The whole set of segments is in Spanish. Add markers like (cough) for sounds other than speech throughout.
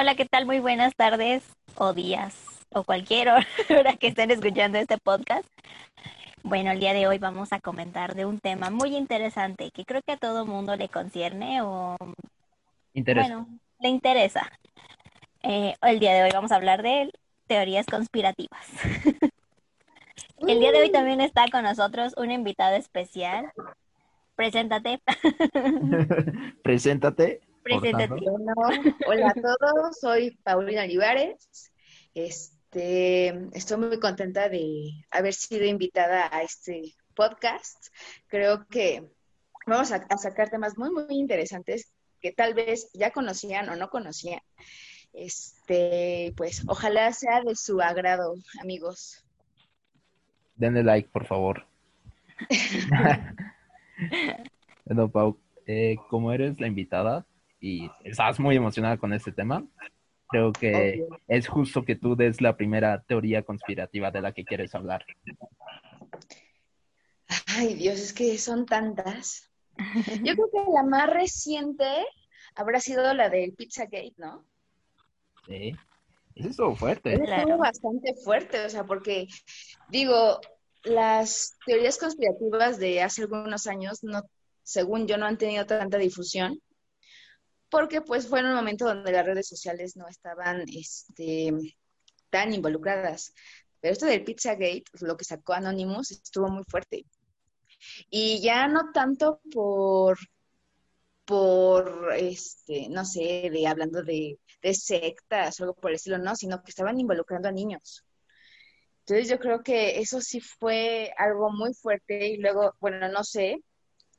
Hola, ¿qué tal? Muy buenas tardes o días o cualquier (laughs) hora que estén escuchando este podcast. Bueno, el día de hoy vamos a comentar de un tema muy interesante que creo que a todo mundo le concierne o Interesa. bueno, le interesa. Eh, el día de hoy vamos a hablar de teorías conspirativas. (laughs) El día de hoy también está con nosotros una invitada especial. Preséntate. (laughs) Preséntate. Preséntate. Hola a todos, soy Paulina Olivares. Este, estoy muy contenta de haber sido invitada a este podcast. Creo que vamos a, a sacar temas muy, muy interesantes que tal vez ya conocían o no conocían. Este, pues ojalá sea de su agrado, amigos. Denle like, por favor. (laughs) (laughs) Bueno, Pau, eh, como eres la invitada y estás muy emocionada con este tema, creo que es justo que tú des la primera teoría conspirativa de la que quieres hablar. Ay, Dios, es que son tantas. (laughs) Yo creo que la más reciente habrá sido la del Pizzagate, ¿no? Sí. Eso fuerte. Eso Claro. bastante fuerte, o sea, porque digo, las teorías conspirativas de hace algunos años, no, según yo, no han tenido tanta difusión, porque pues fue en un momento donde las redes sociales no estaban este, tan involucradas. Pero esto del Pizzagate, lo que sacó Anonymous, estuvo muy fuerte. Y ya no tanto por, por, este, no sé, de hablando de, de sectas o algo por el estilo, no, sino que estaban involucrando a niños. Entonces yo creo que eso sí fue algo muy fuerte y luego, bueno, no sé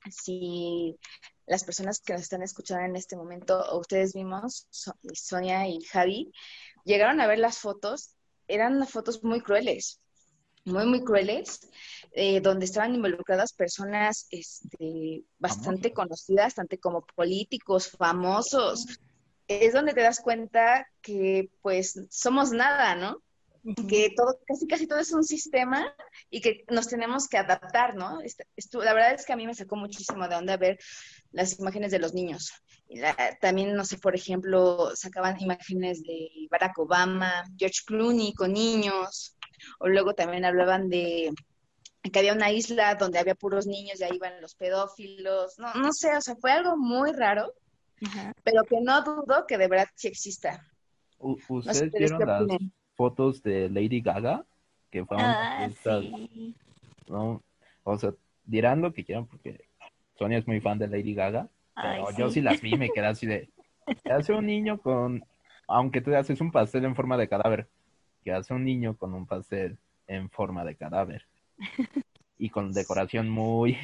si las personas que nos están escuchando en este momento o ustedes mismos, So- Sonia y Javi, llegaron a ver las fotos, eran fotos muy crueles, muy, muy crueles, eh, donde estaban involucradas personas este, bastante conocidas, tanto como políticos, famosos. Es donde te das cuenta que pues somos nada, ¿no? Que todo, casi casi todo es un sistema y que nos tenemos que adaptar, ¿no? Este- la verdad es que a mí me sacó muchísimo de onda ver las imágenes de los niños. Y la- también, no sé, por ejemplo, sacaban imágenes de Barack Obama, George Clooney con niños, o luego también hablaban de que había una isla donde había puros niños y ahí iban los pedófilos. No, no sé, o sea, fue algo muy raro, pero que no dudo que de verdad sí exista. U- No sé ¿Ustedes vieron las. Fotos de Lady Gaga? Que fue una Ah, sí. ¿no? O sea, dirán lo que quieran porque Sonia es muy fan de Lady Gaga, Ay, pero yo sí. sí las vi y me quedé así de, (laughs) ¿qué hace un niño con, aunque tú haces un pastel en forma de cadáver, ¿qué hace un niño con un pastel en forma de cadáver? (laughs) Y con decoración muy,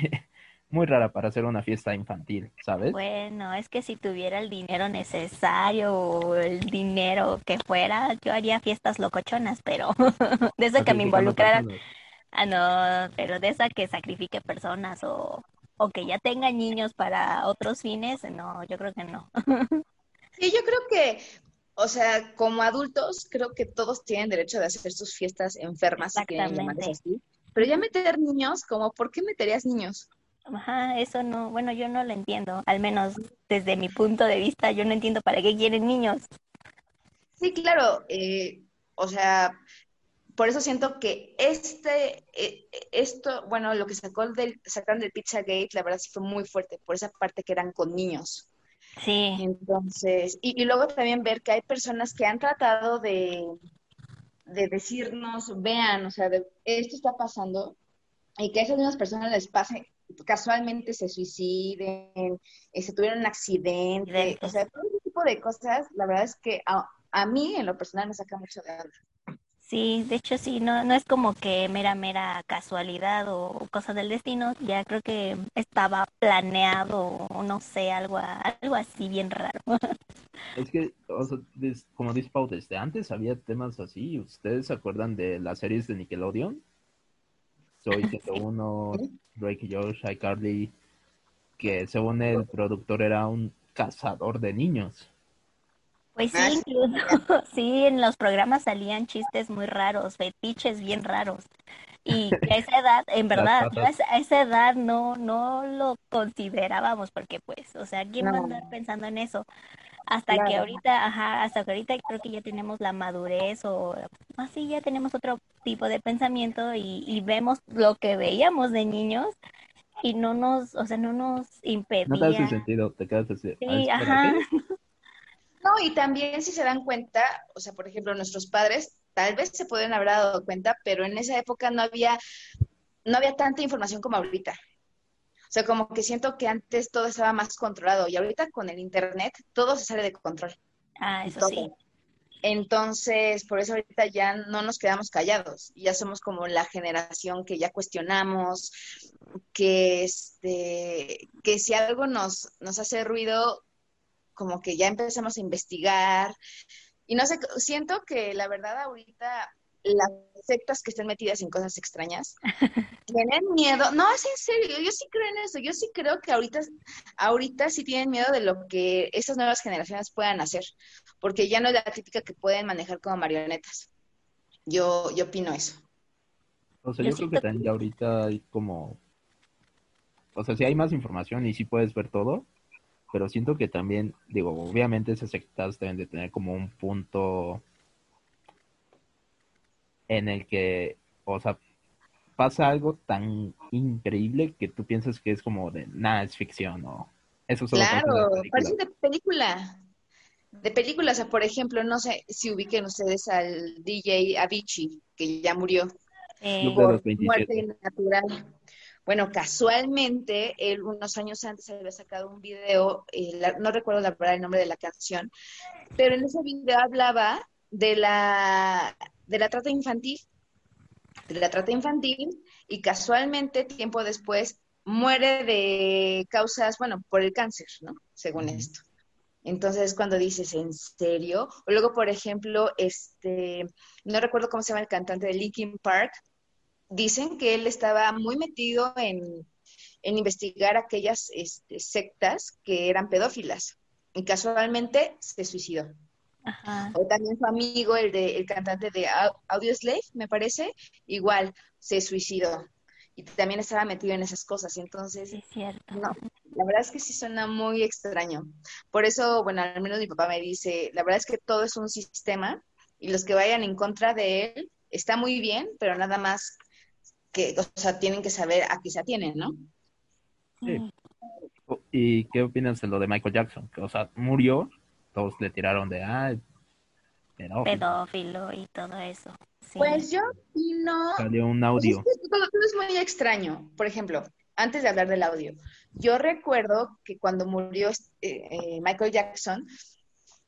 muy rara para hacer una fiesta infantil, ¿sabes? Bueno, es que si tuviera el dinero necesario o el dinero que fuera, yo haría fiestas locochonas, pero (laughs) de esa que me involucraran, ah, no, pero de esa que sacrifique personas o, o que ya tenga niños para otros fines, no, yo creo que no. (laughs) Sí, yo creo que, o sea, como adultos, creo que todos tienen derecho de hacer sus fiestas enfermas, si quieren así. Pero ya meter niños, como, ¿por qué meterías niños? Ajá, eso no, bueno, yo no lo entiendo, al menos desde mi punto de vista, yo no entiendo para qué quieren niños. Sí, claro, eh, o sea, por eso siento que este, eh, esto, bueno, lo que sacó del, sacaron del Pizzagate, la verdad sí fue muy fuerte, por esa parte que eran con niños. Sí, Entonces, y, y luego también ver que hay personas que han tratado de, de decirnos, vean, o sea, de, esto está pasando, y que a esas mismas personas les pase, casualmente se suiciden, eh, se tuvieron un accidente, Accidentes. o sea, todo ese tipo de cosas, la verdad es que a, a mí en lo personal me saca mucho de onda. Sí, de hecho sí, no, no es como que mera, mera casualidad o cosa del destino, ya creo que estaba planeado o no sé, algo, algo así bien raro. (laughs) Es que, o sea, des- como dice Pau, desde antes había temas así. ¿Ustedes se acuerdan de las series de Nickelodeon? Soy 101, Drake y Josh, iCarly, que según el productor era un cazador de niños. Pues sí, Ah, incluso, (laughs) sí, en los programas salían chistes muy raros, fetiches bien raros. Y que a esa edad, en verdad, a esa, edad no, no lo considerábamos porque pues, o sea, ¿quién va a andar pensando en eso? hasta que ahorita, ajá, hasta que ahorita creo que ya tenemos la madurez o así ya tenemos otro tipo de pensamiento y, y vemos lo que veíamos de niños y no nos, o sea, no nos No te hace impedía. sentido, te quedas así. Sí, "Ah, espera, ajá. ¿qué?". (laughs) No, y también si se dan cuenta, o sea, por ejemplo, nuestros padres tal vez se pueden haber dado cuenta, pero en esa época no había, no había tanta información como ahorita. O sea, como que siento que antes todo estaba más controlado y ahorita con el internet todo se sale de control. Ah, eso todo. sí. Entonces, por eso ahorita ya no nos quedamos callados, ya somos como la generación que ya cuestionamos, que este, que si algo nos, nos hace ruido, como que ya empezamos a investigar. Y no sé, siento que la verdad ahorita las sectas que estén metidas en cosas extrañas (laughs) tienen miedo. No, es en serio, yo sí creo en eso. Yo sí creo que ahorita, ahorita sí tienen miedo de lo que estas nuevas generaciones puedan hacer, porque ya no es la típica que pueden manejar como marionetas. Yo, yo opino eso. O sea, Yo yo creo que también ya ahorita hay como, o sea, sí hay más información y sí puedes ver todo, pero siento que también, digo, obviamente esas sectas deben de tener como un punto en el que, o sea, pasa algo tan increíble que tú piensas que es como de, nada, es ficción o eso solo Claro, parece de película. De película, o sea, por ejemplo, no sé si ubiquen ustedes al DJ Avicii, que ya murió Eh, por 27. muerte natural. Bueno, casualmente, él unos años antes había sacado un video, eh, la- no recuerdo la verdad el nombre de la canción, pero en ese video hablaba de la, de la trata infantil, de la trata infantil, y casualmente, tiempo después, muere de causas, bueno, por el cáncer, ¿no? Según esto. Entonces, cuando dices, ¿en serio? O luego, por ejemplo, este, no recuerdo cómo se llama el cantante de Linkin Park, dicen que él estaba muy metido en, en investigar aquellas este, sectas que eran pedófilas y casualmente se suicidó. Ajá. O también su amigo, el, de, el cantante de Au- Audioslave, me parece, igual se suicidó y también estaba metido en esas cosas. Entonces, Sí, es cierto. no, la verdad es que sí suena muy extraño. Por eso, bueno, al menos mi papá me dice, la verdad es que todo es un sistema y los que vayan en contra de él está muy bien, pero nada más que, o sea, tienen que saber a qué se atienen, ¿no? Sí. Sí. ¿Y qué opinas de lo de Michael Jackson? Que, o sea, murió, todos le tiraron de, ah, pedófilo. Pedófilo y todo eso. Sí. Pues yo opino, Salió un pues audio. es que todo, todo es muy extraño. Por ejemplo, antes de hablar del audio, yo recuerdo que cuando murió eh, eh, Michael Jackson,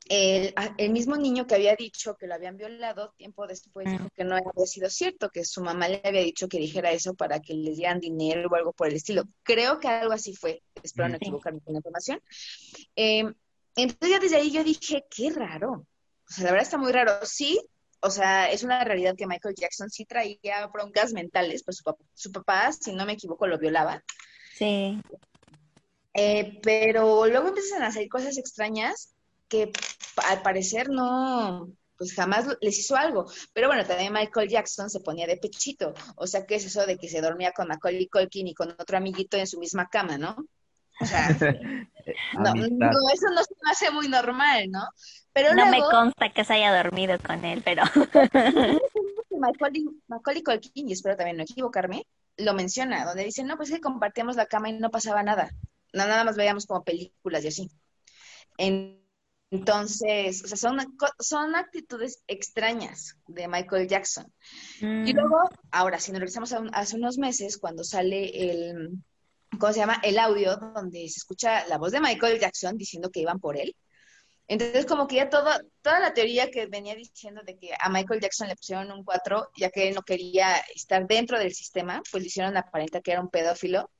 el, mismo niño que había dicho que lo habían violado, tiempo después dijo que no había sido cierto, que su mamá le había dicho que dijera eso para que les dieran dinero o algo por el estilo. Creo que algo así fue, espero no equivocarme con la información. Eh, entonces ya desde ahí yo dije, qué raro. O sea, la verdad está muy raro. Sí, o sea, es una realidad que Michael Jackson sí traía broncas mentales, pues su, pap- su papá, si no me equivoco, lo violaba. Sí. Eh, pero luego empiezan a hacer cosas extrañas que al parecer no, pues jamás les hizo algo. Pero bueno, también Michael Jackson se ponía de pechito. O sea, ¿qué es eso de que se dormía con Macaulay Culkin y con otro amiguito en su misma cama, no? O sea, (laughs) no, no, eso no se me hace muy normal, ¿no? Pero No me luego, consta que se haya dormido con él, pero (laughs) Macaulay, Macaulay Culkin, y espero también no equivocarme, lo menciona, donde dice, no, pues es que compartíamos la cama y no pasaba nada. No, nada más veíamos como películas y así. En- entonces, o sea, son, son actitudes extrañas de Michael Jackson. Y mm, luego, ahora, si nos regresamos a un- hace unos meses, cuando sale el, ¿cómo se llama? El audio donde se escucha la voz de Michael Jackson diciendo que iban por él. Entonces, como que ya todo, toda la teoría que venía diciendo de que a Michael Jackson le pusieron un 4, ya que él no quería estar dentro del sistema, pues le hicieron aparentar que era un pedófilo.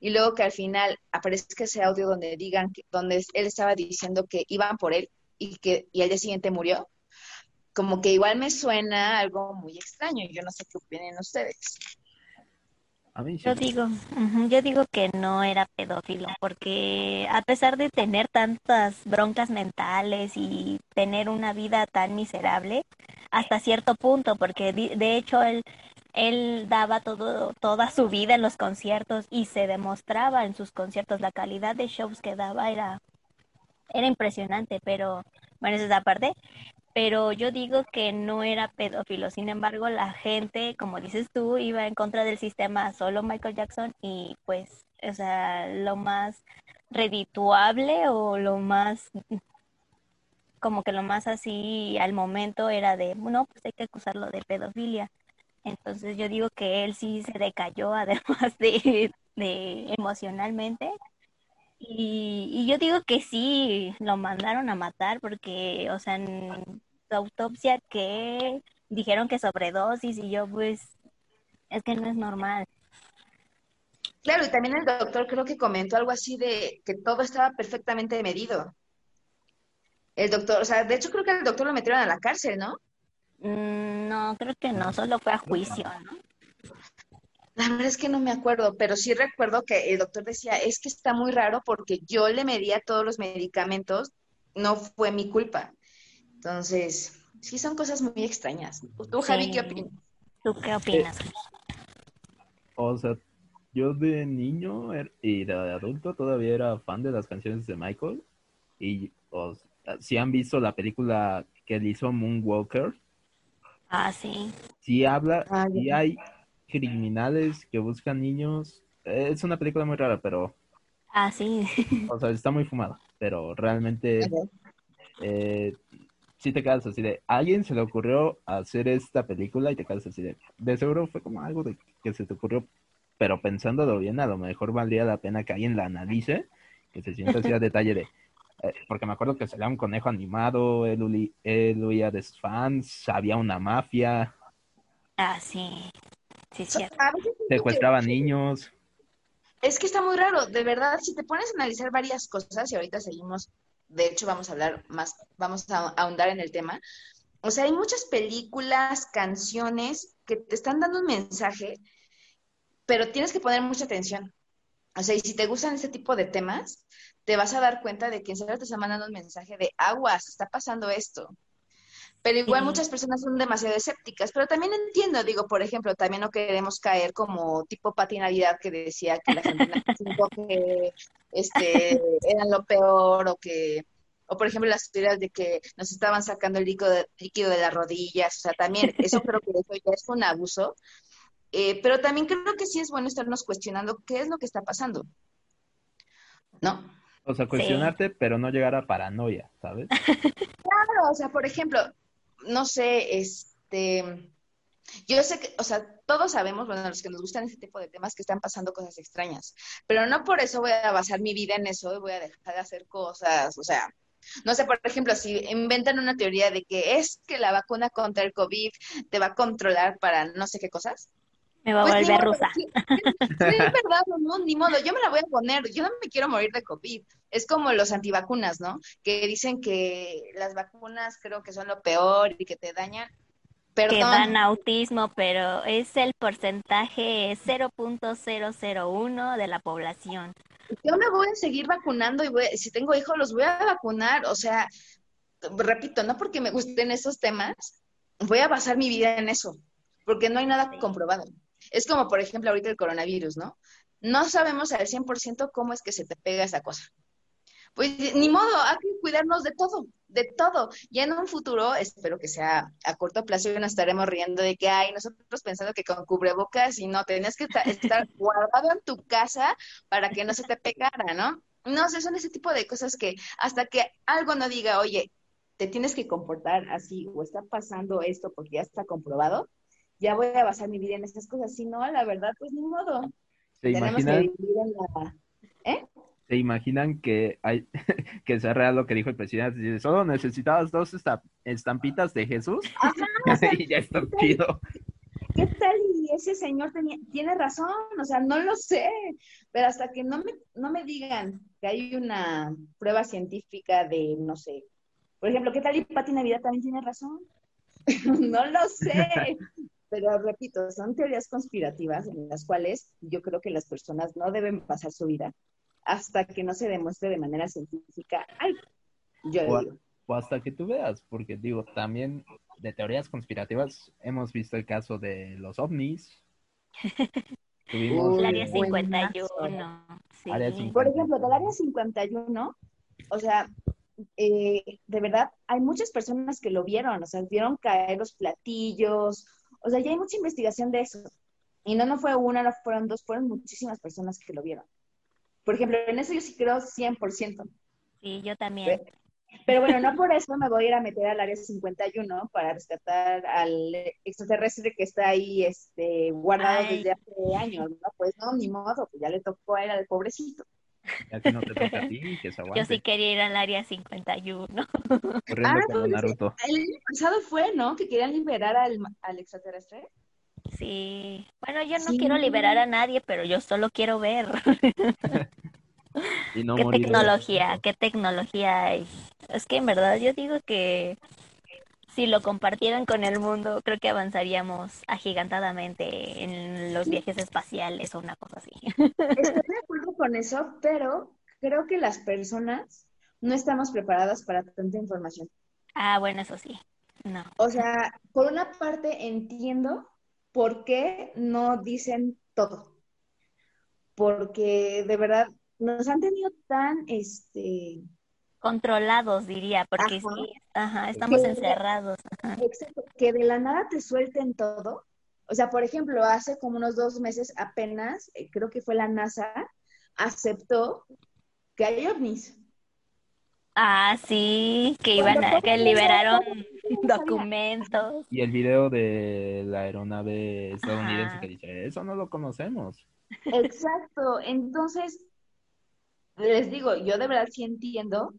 Y luego que al final aparezca ese audio donde digan, que, donde él estaba diciendo que iban por él y que y al día siguiente murió, como que igual me suena algo muy extraño. Yo no sé qué opinen ustedes. A mí sí. yo digo, yo digo que no era pedófilo, porque a pesar de tener tantas broncas mentales y tener una vida tan miserable, hasta cierto punto, porque de hecho él, él daba todo, toda su vida en los conciertos y se demostraba en sus conciertos, la calidad de shows que daba era era impresionante, pero bueno, esa es la parte. Pero yo digo que no era pedófilo, sin embargo, la gente, como dices tú, iba en contra del sistema solo Michael Jackson y pues, o sea, lo más redituable o lo más como que lo más así al momento era de, no, pues hay que acusarlo de pedofilia. Entonces yo digo que él sí se decayó (laughs) además de, emocionalmente. Y, yo digo que sí, lo mandaron a matar porque, o sea, autopsia que dijeron que sobredosis y yo pues, es que no es normal. Claro, y también el doctor creo que comentó algo así de que todo estaba perfectamente medido. El doctor, o sea, de hecho creo que el doctor lo metieron a la cárcel, ¿no? Mm, no, creo que no, solo fue a juicio, ¿no? La verdad es que no me acuerdo, pero sí recuerdo que el doctor decía, es que está muy raro porque yo le medía todos los medicamentos, no fue mi culpa. Entonces, sí son cosas muy extrañas. ¿Tú, Javi, qué opinas? ¿Tú qué opinas? Eh, o sea, yo de niño er, y de adulto todavía era fan de las canciones de Michael. Y si han visto la película que le hizo Moonwalker. Ah, sí. Si habla, ah, y hay criminales que buscan niños. Es una película muy rara, pero. Ah, sí. o sea, está muy fumada, pero realmente. Eh, si te quedas así de. alguien se le ocurrió hacer esta película y te quedas así de. De seguro fue como algo de que se te ocurrió, pero pensándolo bien, a lo mejor valdría la pena que alguien la analice, que se sienta así a (laughs) detalle de. Eh, porque me acuerdo que salía un conejo animado, él, él huía de sus fans, había una mafia. Ah, sí. Sí. Secuestraba niños. Es que está muy raro, de verdad, si te pones a analizar varias cosas, y ahorita seguimos, de hecho vamos a hablar más, vamos a ahondar en el tema, o sea, hay muchas películas, canciones que te están dando un mensaje, pero tienes que poner mucha atención. O sea, y si te gustan ese tipo de temas, te vas a dar cuenta de que en serio te está mandando un mensaje de aguas, está pasando esto. Pero igual muchas personas son demasiado escépticas, pero también entiendo, digo, por ejemplo, también no queremos caer como tipo patinalidad que decía que la gente (laughs) que este, eran lo peor o que, o por ejemplo las teorías de que nos estaban sacando el líquido de, líquido de las rodillas, o sea, también (laughs) eso creo que eso ya es un abuso, eh, pero también creo que sí es bueno estarnos cuestionando qué es lo que está pasando, ¿no? O sea, cuestionarte, pero no llegar a paranoia, ¿sabes? (laughs) Claro, o sea, por ejemplo, no sé, este, yo sé que, o sea, todos sabemos, bueno, los que nos gustan este tipo de temas, que están pasando cosas extrañas, pero no por eso voy a basar mi vida en eso y voy a dejar de hacer cosas, o sea, no sé, por ejemplo, si inventan una teoría de que es que la vacuna contra el COVID te va a controlar para no sé qué cosas, me va a pues volver rusa. Sí, es verdad, no, ni modo, yo me la voy a poner, yo no me quiero morir de COVID. Es como los antivacunas, ¿no? Que dicen que las vacunas creo que son lo peor y que te dañan. Perdón. Que dan autismo, pero es el porcentaje 0.001 de la población. Yo me voy a seguir vacunando y voy, si tengo hijos los voy a vacunar, o sea, repito, no porque me gusten esos temas, voy a basar mi vida en eso, porque no hay nada comprobado. Es como, por ejemplo, ahorita el coronavirus, ¿no? No sabemos al 100% cómo es que se te pega esa cosa. Pues ni modo, hay que cuidarnos de todo, de todo. Y en un futuro, espero que sea a corto plazo, nos estaremos riendo de que, hay nosotros pensando que con cubrebocas y no, tenías que estar (laughs) guardado en tu casa para que no se te pegara, ¿no? No sé, son ese tipo de cosas que hasta que algo no diga, oye, te tienes que comportar así o está pasando esto porque ya está comprobado, ya voy a basar mi vida en esas cosas. Si no, la verdad, pues ni modo. ¿Se Tenemos imaginan, que vivir en la... ¿Eh? ¿Se imaginan que hay (laughs) que sea real lo que dijo el presidente? Solo necesitabas dos estampitas de Jesús (laughs) y ya está chido. ¿Qué tal? Y ese señor tenía, tiene razón, o sea, no lo sé, pero hasta que no me, no me digan que hay una prueba científica de, no sé, por ejemplo, ¿qué tal y Pati Navidad también tiene razón? (laughs) no lo sé, pero repito, son teorías conspirativas en las cuales yo creo que las personas no deben pasar su vida hasta que no se demuestre de manera científica algo. Yo o, digo. o hasta que tú veas, porque digo, también de teorías conspirativas hemos visto el caso de los ovnis. (laughs) Tuvimos el área 51. Por ejemplo, del área 51, o sea, eh, de verdad, hay muchas personas que lo vieron, o sea, vieron caer los platillos, o sea, ya hay mucha investigación de eso. Y no, no fue una, no fueron dos, fueron muchísimas personas que lo vieron. Por ejemplo, en eso yo sí creo 100%. Sí, yo también. Pero bueno, no por eso me voy a ir a meter al área 51 para rescatar al extraterrestre que está ahí este, guardado desde hace años, ¿no? Pues no, ni modo, pues ya le tocó a él al pobrecito. Ya que no te toca a ti, que se aguante. Yo sí quería ir al área 51. (laughs) Corriendo Ah, como pues, Naruto. El año pasado fue, ¿no? Que querían liberar al, al extraterrestre. Sí. Bueno, yo no Sí. quiero liberar a nadie, pero yo solo quiero ver (laughs) Y no (laughs) qué morir. tecnología, qué tecnología hay. Es que en verdad yo digo que si lo compartieran con el mundo, creo que avanzaríamos agigantadamente en los viajes espaciales o una cosa así. Estoy de (laughs) acuerdo con eso, pero creo que las personas no estamos preparadas para tanta información. Ah, bueno, eso sí. No. O sea, por una parte entiendo por qué no dicen todo. Porque de verdad nos han tenido tan, este, Controlados, diría, porque Ajá. sí, ajá, estamos encerrados. ajá. exacto, que de la nada te suelten todo. O sea, por ejemplo, hace como unos dos meses apenas, eh, creo que fue la NASA, aceptó que hay ovnis. Ah, sí, que iban a, que liberaron (laughs) documentos. Y el video de la aeronave estadounidense Ajá. que dice, eso no lo conocemos. Exacto. Entonces, les digo, yo de verdad sí entiendo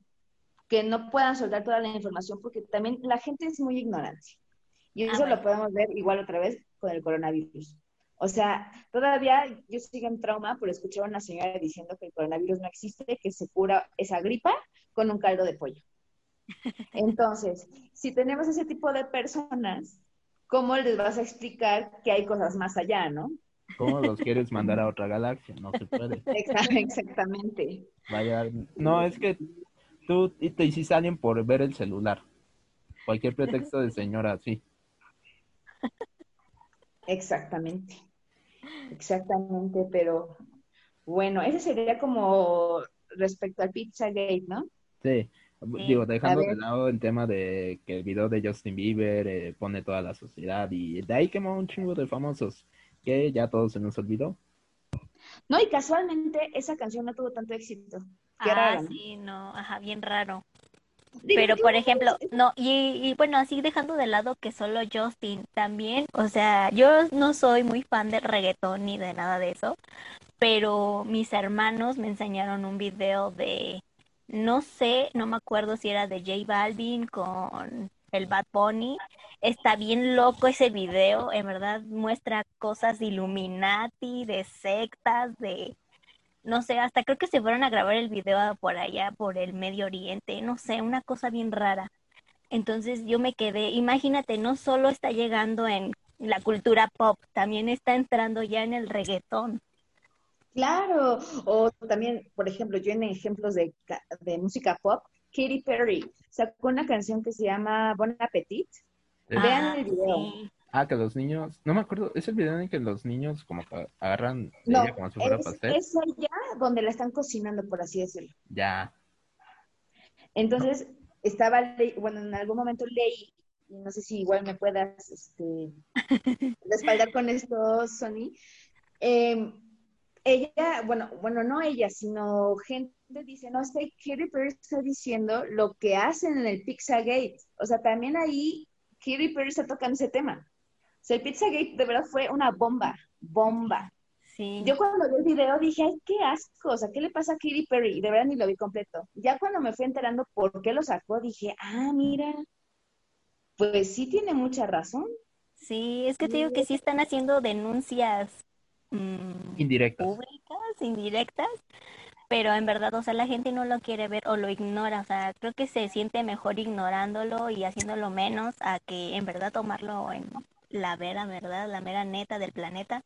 que no puedan soltar toda la información porque también la gente es muy ignorante. Y Ah, eso bueno. lo podemos ver igual otra vez con el coronavirus. O sea, todavía yo sigo en trauma por escuchar a una señora diciendo que el coronavirus no existe, que se cura esa gripa con un caldo de pollo. (laughs) Entonces, si tenemos ese tipo de personas, ¿cómo les vas a explicar que hay cosas más allá, no? ¿Cómo los (laughs) quieres mandar a otra galaxia? No se puede. Exa- Exactamente. Vaya, no, es que tú y te hiciste alguien por ver el celular. Cualquier pretexto de señora así. Exactamente. Exactamente, pero bueno, ese sería como respecto al Pizzagate, ¿no? Sí. Digo, dejando de lado el tema de que el video de Justin Bieber eh, pone toda la sociedad y de ahí quemó un chingo de famosos que ya todos se nos olvidó. No, y casualmente esa canción no tuvo tanto éxito. Qué Ah, raro, ¿no? sí, no, ajá, bien raro. Digo, Pero por ejemplo, no, y, y bueno, así dejando de lado que solo Justin también, o sea, yo no soy muy fan del reggaetón ni de nada de eso, pero mis hermanos me enseñaron un video de, no sé, no me acuerdo si era de J Balvin con el Bad Bunny. Está bien loco ese video, en verdad muestra cosas de Illuminati, de sectas, de no sé, hasta creo que se fueron a grabar el video por allá, por el Medio Oriente, no sé, una cosa bien rara. Entonces yo me quedé, imagínate, no solo está llegando en la cultura pop, también está entrando ya en el reggaetón. Claro, o también, por ejemplo, yo en ejemplos de, de música pop, Katy Perry sacó una canción que se llama Bon Appetit. Vean Ah, el video. sí. Ah, que los niños, no me acuerdo, es el video en que los niños como que agarran de No, ella como si fuera es, pastel. es allá donde la están cocinando, por así decirlo. Ya, Entonces, estaba, le- bueno, en algún momento leí, y no sé si igual me puedas este, (laughs) respaldar con esto, Sony. eh, ella, bueno, bueno, no ella, sino gente dice, no, es que Katy Perry está diciendo lo que hacen en el Pizzagate. O sea, también ahí Katy Perry está tocando ese tema. Sea, el Pizzagate de verdad fue una bomba, bomba. Sí. Yo cuando vi el video dije, ay, qué asco, o sea, ¿qué le pasa a Katy Perry? Y de verdad ni lo vi completo. Ya cuando me fui enterando por qué lo sacó, dije, ah, mira, pues sí tiene mucha razón. Sí, es que te digo que sí están haciendo denuncias mm, indirectas. públicas, indirectas, pero en verdad, o sea, la gente no lo quiere ver o lo ignora, o sea, creo que se siente mejor ignorándolo y haciéndolo menos a que en verdad tomarlo en la vera verdad, la mera neta del planeta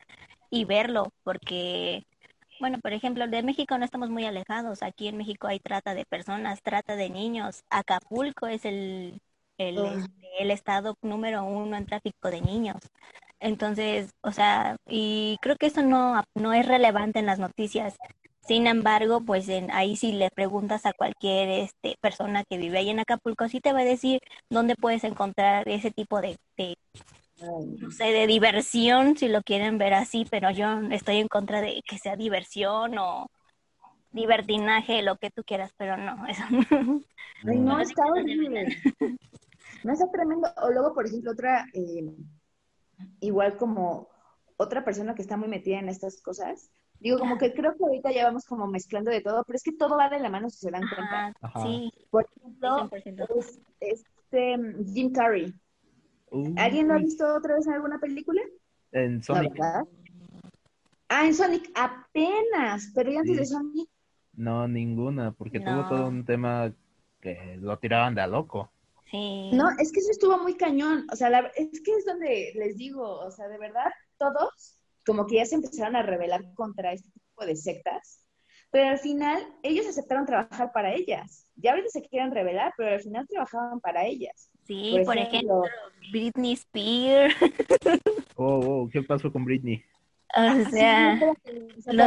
y verlo, porque, bueno, por ejemplo, de México no estamos muy alejados, aquí en México hay trata de personas, trata de niños, Acapulco es el, el, Oh. este, el estado número uno en tráfico de niños. Entonces, o sea, y creo que eso no, no es relevante en las noticias, Sin embargo, pues en, ahí si le preguntas a cualquier este, persona que vive ahí en Acapulco, sí te va a decir dónde puedes encontrar ese tipo de, de, no sé, de diversión, si lo quieren ver así, pero yo estoy en contra de que sea diversión o divertinaje, lo que tú quieras, pero no, (laughs) eso Ay, no, está horrible. No está tremendo. O luego, por ejemplo, otra, eh, igual como otra persona que está muy metida en estas cosas, Digo, como que creo que ahorita ya vamos como mezclando de todo, pero es que todo va de la mano si se dan cuenta. sí. Por ejemplo, es, este Jim Carrey. ¿Alguien lo ha visto otra vez en alguna película? En Sonic. Ah, en Sonic apenas, pero ¿y antes de Sonic? No, ninguna, porque tuvo todo un tema que lo tiraban de a loco. Sí. No, es que eso estuvo muy cañón. O sea, es que es donde les digo, o sea, de verdad, todos como que ya se empezaron a rebelar contra este tipo de sectas, pero al final ellos aceptaron trabajar para ellas. Ya ahorita se quieren rebelar, pero al final trabajaban para ellas. Sí, por, ejemplo, Britney Spears. (laughs) Oh, oh, ¿qué pasó con Britney? O sea,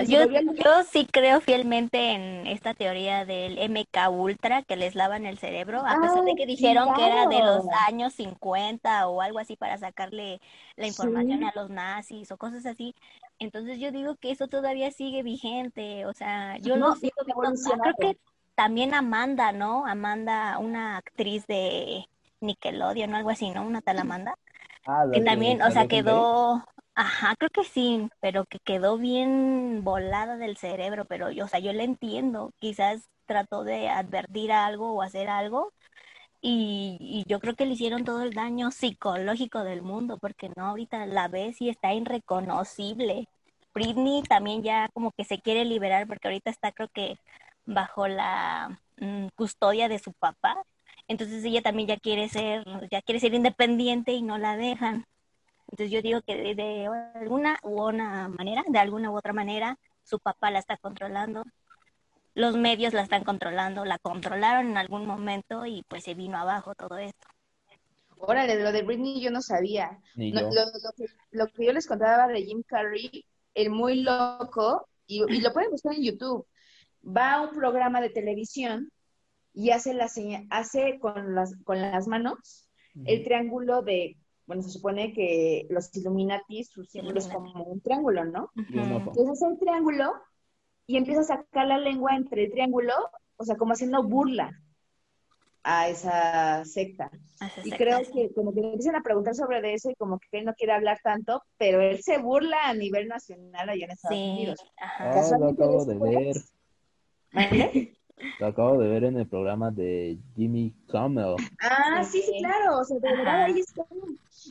yo, yo, sí creo fielmente en esta teoría del MK Ultra que les lavan el cerebro, a pesar de que dijeron que era de los años 50 o algo así para sacarle la información a los nazis o cosas así. Entonces yo digo que eso todavía sigue vigente, o sea, yo no, lo sigo Creo que también Amanda, ¿no? Amanda, una actriz de Nickelodeon o algo así, ¿no? Una tal Amanda. Ah, que también, o sea, quedó, Ajá, creo que sí, pero que quedó bien volada del cerebro, pero yo, o sea, yo le entiendo, quizás trató de advertir algo o hacer algo y, y, yo creo que le hicieron todo el daño psicológico del mundo, porque no, ahorita la ves y está irreconocible. Britney también ya como que se quiere liberar porque ahorita está creo que bajo la mm, custodia de su papá, entonces ella también ya quiere ser, ya quiere ser independiente y no la dejan. Entonces yo digo que de, alguna u otra manera, de alguna u otra manera, su papá la está controlando, los medios la están controlando, la controlaron en algún momento y pues se vino abajo todo esto. Órale, lo de Britney yo no sabía. lo, que, yo les contaba de Jim Carrey, el muy loco, y, lo pueden buscar en YouTube, va a un programa de televisión y hace, la hace con, las, con las manos el triángulo de bueno, se supone que los Illuminati, su símbolo es como un triángulo, ¿no? Entonces hace el triángulo y empieza a sacar la lengua entre el triángulo, o sea, como haciendo burla a esa secta. y creo que como que le empiezan a preguntar sobre eso y como que él no quiere hablar tanto, pero él se burla a nivel nacional allá en Estados Unidos. Ajá. Ah, lo acabo de ver. (laughs) Lo acabo de ver en el programa de Jimmy Kimmel. Ah, sí, sí, claro. O sea, de verdad ahí está.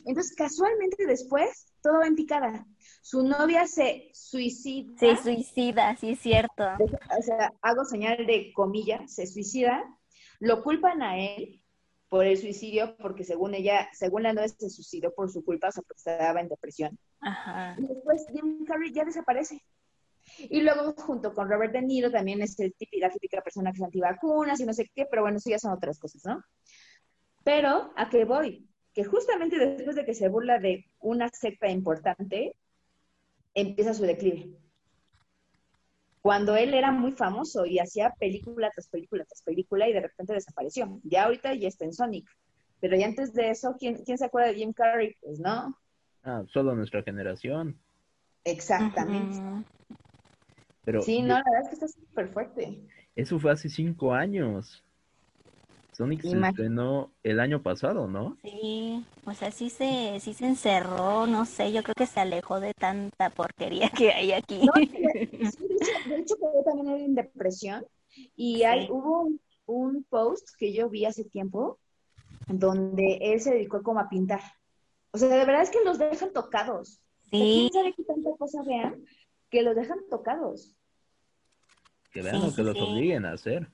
Entonces, casualmente después, todo va en picada. Su novia se suicida. Se suicida, sí, es cierto. O sea, hago señal de comillas, se suicida. Lo culpan a él por el suicidio, porque según ella, según la novia se suicidó por su culpa, o sea, porque estaba en depresión. Ajá. Y después Jim Carrey ya desaparece. Y luego, junto con Robert De Niro, también es el típica, la típica persona que es antivacunas y no sé qué, pero bueno, eso ya son otras cosas, ¿no? Pero, ¿a qué voy? Que justamente después de que se burla de una secta importante, empieza su declive. Cuando él era muy famoso y hacía película tras película tras película y de repente desapareció. Ya ahorita ya está en Sonic. Pero ya antes de eso, ¿quién, quién se acuerda de Jim Carrey? Pues no. Ah, solo nuestra generación. Exactamente sí, no, la verdad es que está súper fuerte. Eso fue hace cinco años. Sonic se estrenó el año pasado, ¿no? Sí, o sea, sí se, sí se encerró, no sé, yo creo que se alejó de tanta porquería que hay aquí. (laughs) de, hecho, de también en depresión y hay, hubo un, post que yo vi hace tiempo donde él se dedicó como a pintar. O sea, de verdad es que los dejan tocados. Sí. ¿Quién sabe qué tanta cosa vean? Que los dejan tocados que vean que los obliguen a hacer.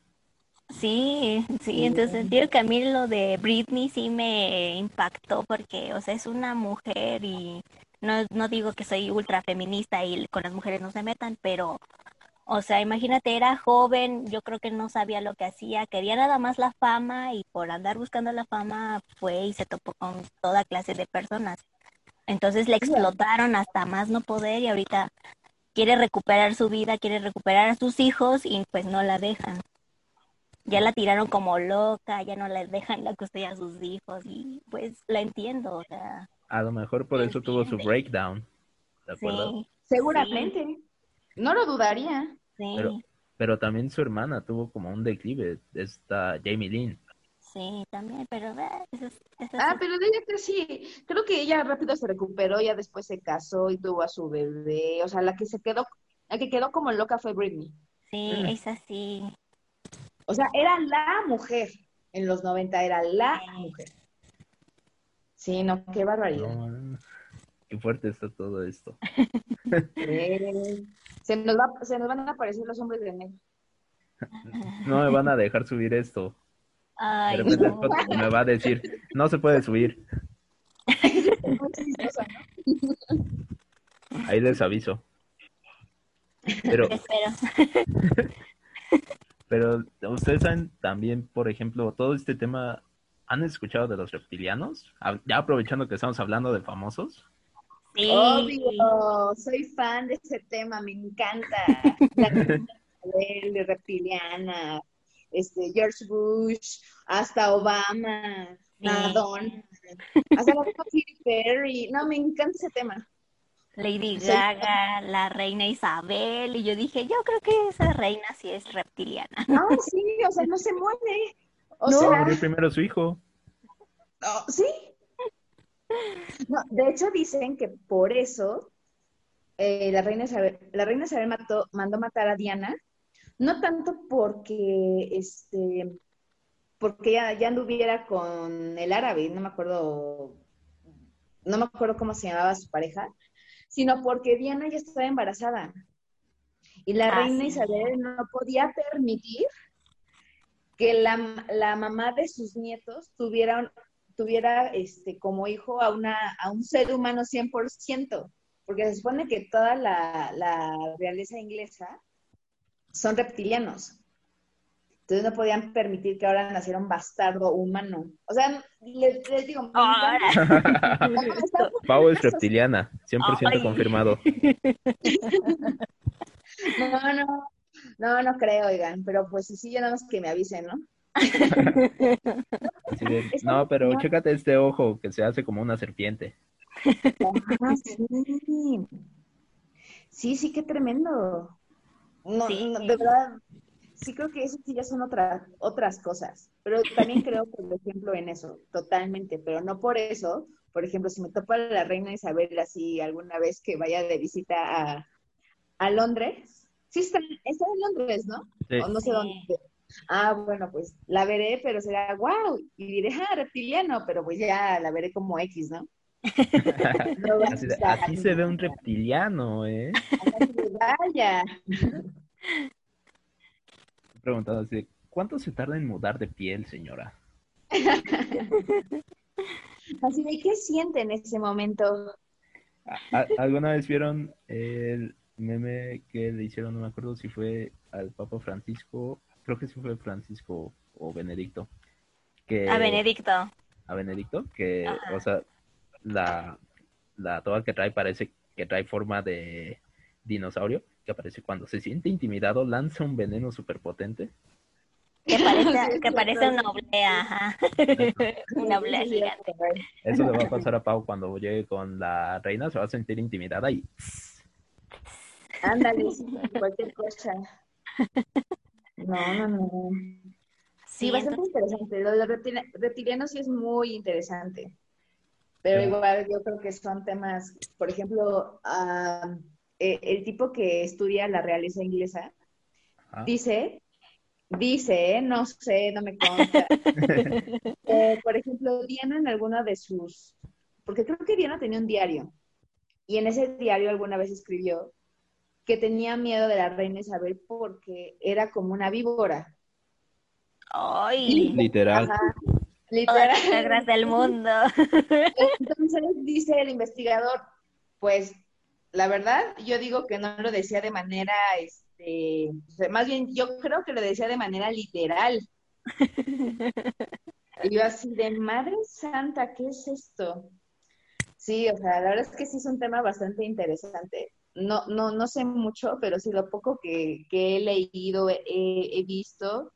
Sí, sí, entonces digo que a mí lo de Britney sí me impactó porque, o sea, es una mujer y no, no digo que soy ultra feminista y con las mujeres no se metan, pero, o sea, imagínate, era joven, yo creo que no sabía lo que hacía, quería nada más la fama y por andar buscando la fama fue y se topó con toda clase de personas. Entonces le explotaron hasta más no poder y ahorita quiere recuperar su vida, quiere recuperar a sus hijos y pues no la dejan. Ya la tiraron como loca, ya no la dejan la custodia a sus hijos y pues la entiendo, o sea. A lo mejor por eso tuvo su breakdown. ¿De acuerdo? Sí, Seguramente. No lo dudaría. sí, Pero, pero también su hermana tuvo como un declive, esta Jamie Lynn. Sí, también, pero eh, eso es- eso Ah, es- pero de ella que sí, creo que ella rápido se recuperó, ya después se casó y tuvo a su bebé, o sea, la que se quedó, la que quedó como loca fue Britney. sí, Mm. es así. O sea, era la mujer en los 90, era la Sí. mujer. Sí, no, qué barbaridad. No, qué fuerte está todo esto. Eh, se, nos va, se nos van a aparecer los hombres de negro. (laughs) No me van a dejar subir esto. De Ay, repente no. Me va a decir, no se puede subir. Ahí les aviso. Pero, (laughs) Espero. (laughs) pero ustedes saben también, por ejemplo, todo este tema, ¿han escuchado de los reptilianos? Ya aprovechando que estamos hablando de famosos. Sí. Obvio, soy fan de ese tema, me encanta. La (laughs) de reptiliana, este, George Bush, hasta Obama, Sí. Madonna, hasta la Perry. No, me encanta ese tema. Lady Soy Gaga, la reina Isabel, y yo dije, yo creo que esa reina sí es reptiliana. No, sí, o sea, no se muere. O No, sea, murió primero su hijo. no, sí. No, de hecho dicen que por eso eh, la reina Isabel, la reina Isabel mató, mandó matar a Diana, no tanto porque este porque ya, ya anduviera con el árabe, no me acuerdo, no me acuerdo cómo se llamaba su pareja, sino porque Diana ya estaba embarazada. Y la Ah, reina sí. Isabel no podía permitir que la, la mamá de sus nietos tuviera, tuviera este, como hijo a, una, a un ser humano 100%, porque se supone que toda la, la realeza inglesa son reptilianos. Entonces no podían permitir que ahora naciera un bastardo humano. O sea, les, les digo, Ahora. (laughs) Pau es reptiliana, 100% Ay. confirmado. No, no, no, no creo, oigan, pero pues sí, sí, ya nada más que me avisen, ¿no? De, no, pero chécate este ojo que se hace como una serpiente. Ah, sí. Sí, sí, qué tremendo. No, Sí. no, de verdad, sí creo que eso sí ya son otras otras cosas, pero también creo, por ejemplo, en eso, totalmente, pero no por eso, por ejemplo, si me topa la reina Isabel así alguna vez que vaya de visita a, a Londres, sí está, está en Londres, ¿no? Sí. O no sé dónde. Ah, bueno, pues la veré, pero será wow, y diré, ah, reptiliano, pero pues ya la veré como X, ¿no? No Así, se ve un reptiliano, ¿eh? Vaya. Preguntando así, de, ¿cuánto se tarda en mudar de piel, señora? Así de qué siente en ese momento. ¿A- a- ¿Alguna vez vieron el meme que le hicieron? No me acuerdo si fue al Papa Francisco, creo que sí fue Francisco o Benedicto. Que, A Benedicto. a Benedicto, que, Ajá. o sea, la, la toga que trae parece que trae forma de dinosaurio, que aparece cuando se siente intimidado, lanza un veneno súper potente. Que parece, (laughs) que parece una oblea, ajá. (laughs) Una oblea gigante. Eso le va a pasar a Pau cuando llegue con la reina, se va a sentir intimidada y Ándale, cualquier cosa. No, no, no. Sí, Sí, bastante entonces, interesante. Lo de los reptili- reptilianos sí es muy interesante. Pero Sí. igual yo creo que son temas, por ejemplo, ah, eh, el tipo que estudia la realeza inglesa ajá, dice, dice, no sé, no me consta. (laughs) Eh, por ejemplo, Diana en alguna de sus, porque creo que Diana tenía un diario, y en ese diario alguna vez escribió que tenía miedo de la reina Isabel porque era como una víbora. ay, literal. Ajá, literal. del mundo. (laughs) Entonces dice el investigador, pues la verdad, yo digo que no lo decía de manera, este, más bien yo creo que lo decía de manera literal. Y yo así de Madre Santa, ¿qué es esto? Sí, o sea, la verdad es que sí es un tema bastante interesante. no, no, no sé mucho, pero sí lo poco que, que he leído, he, he visto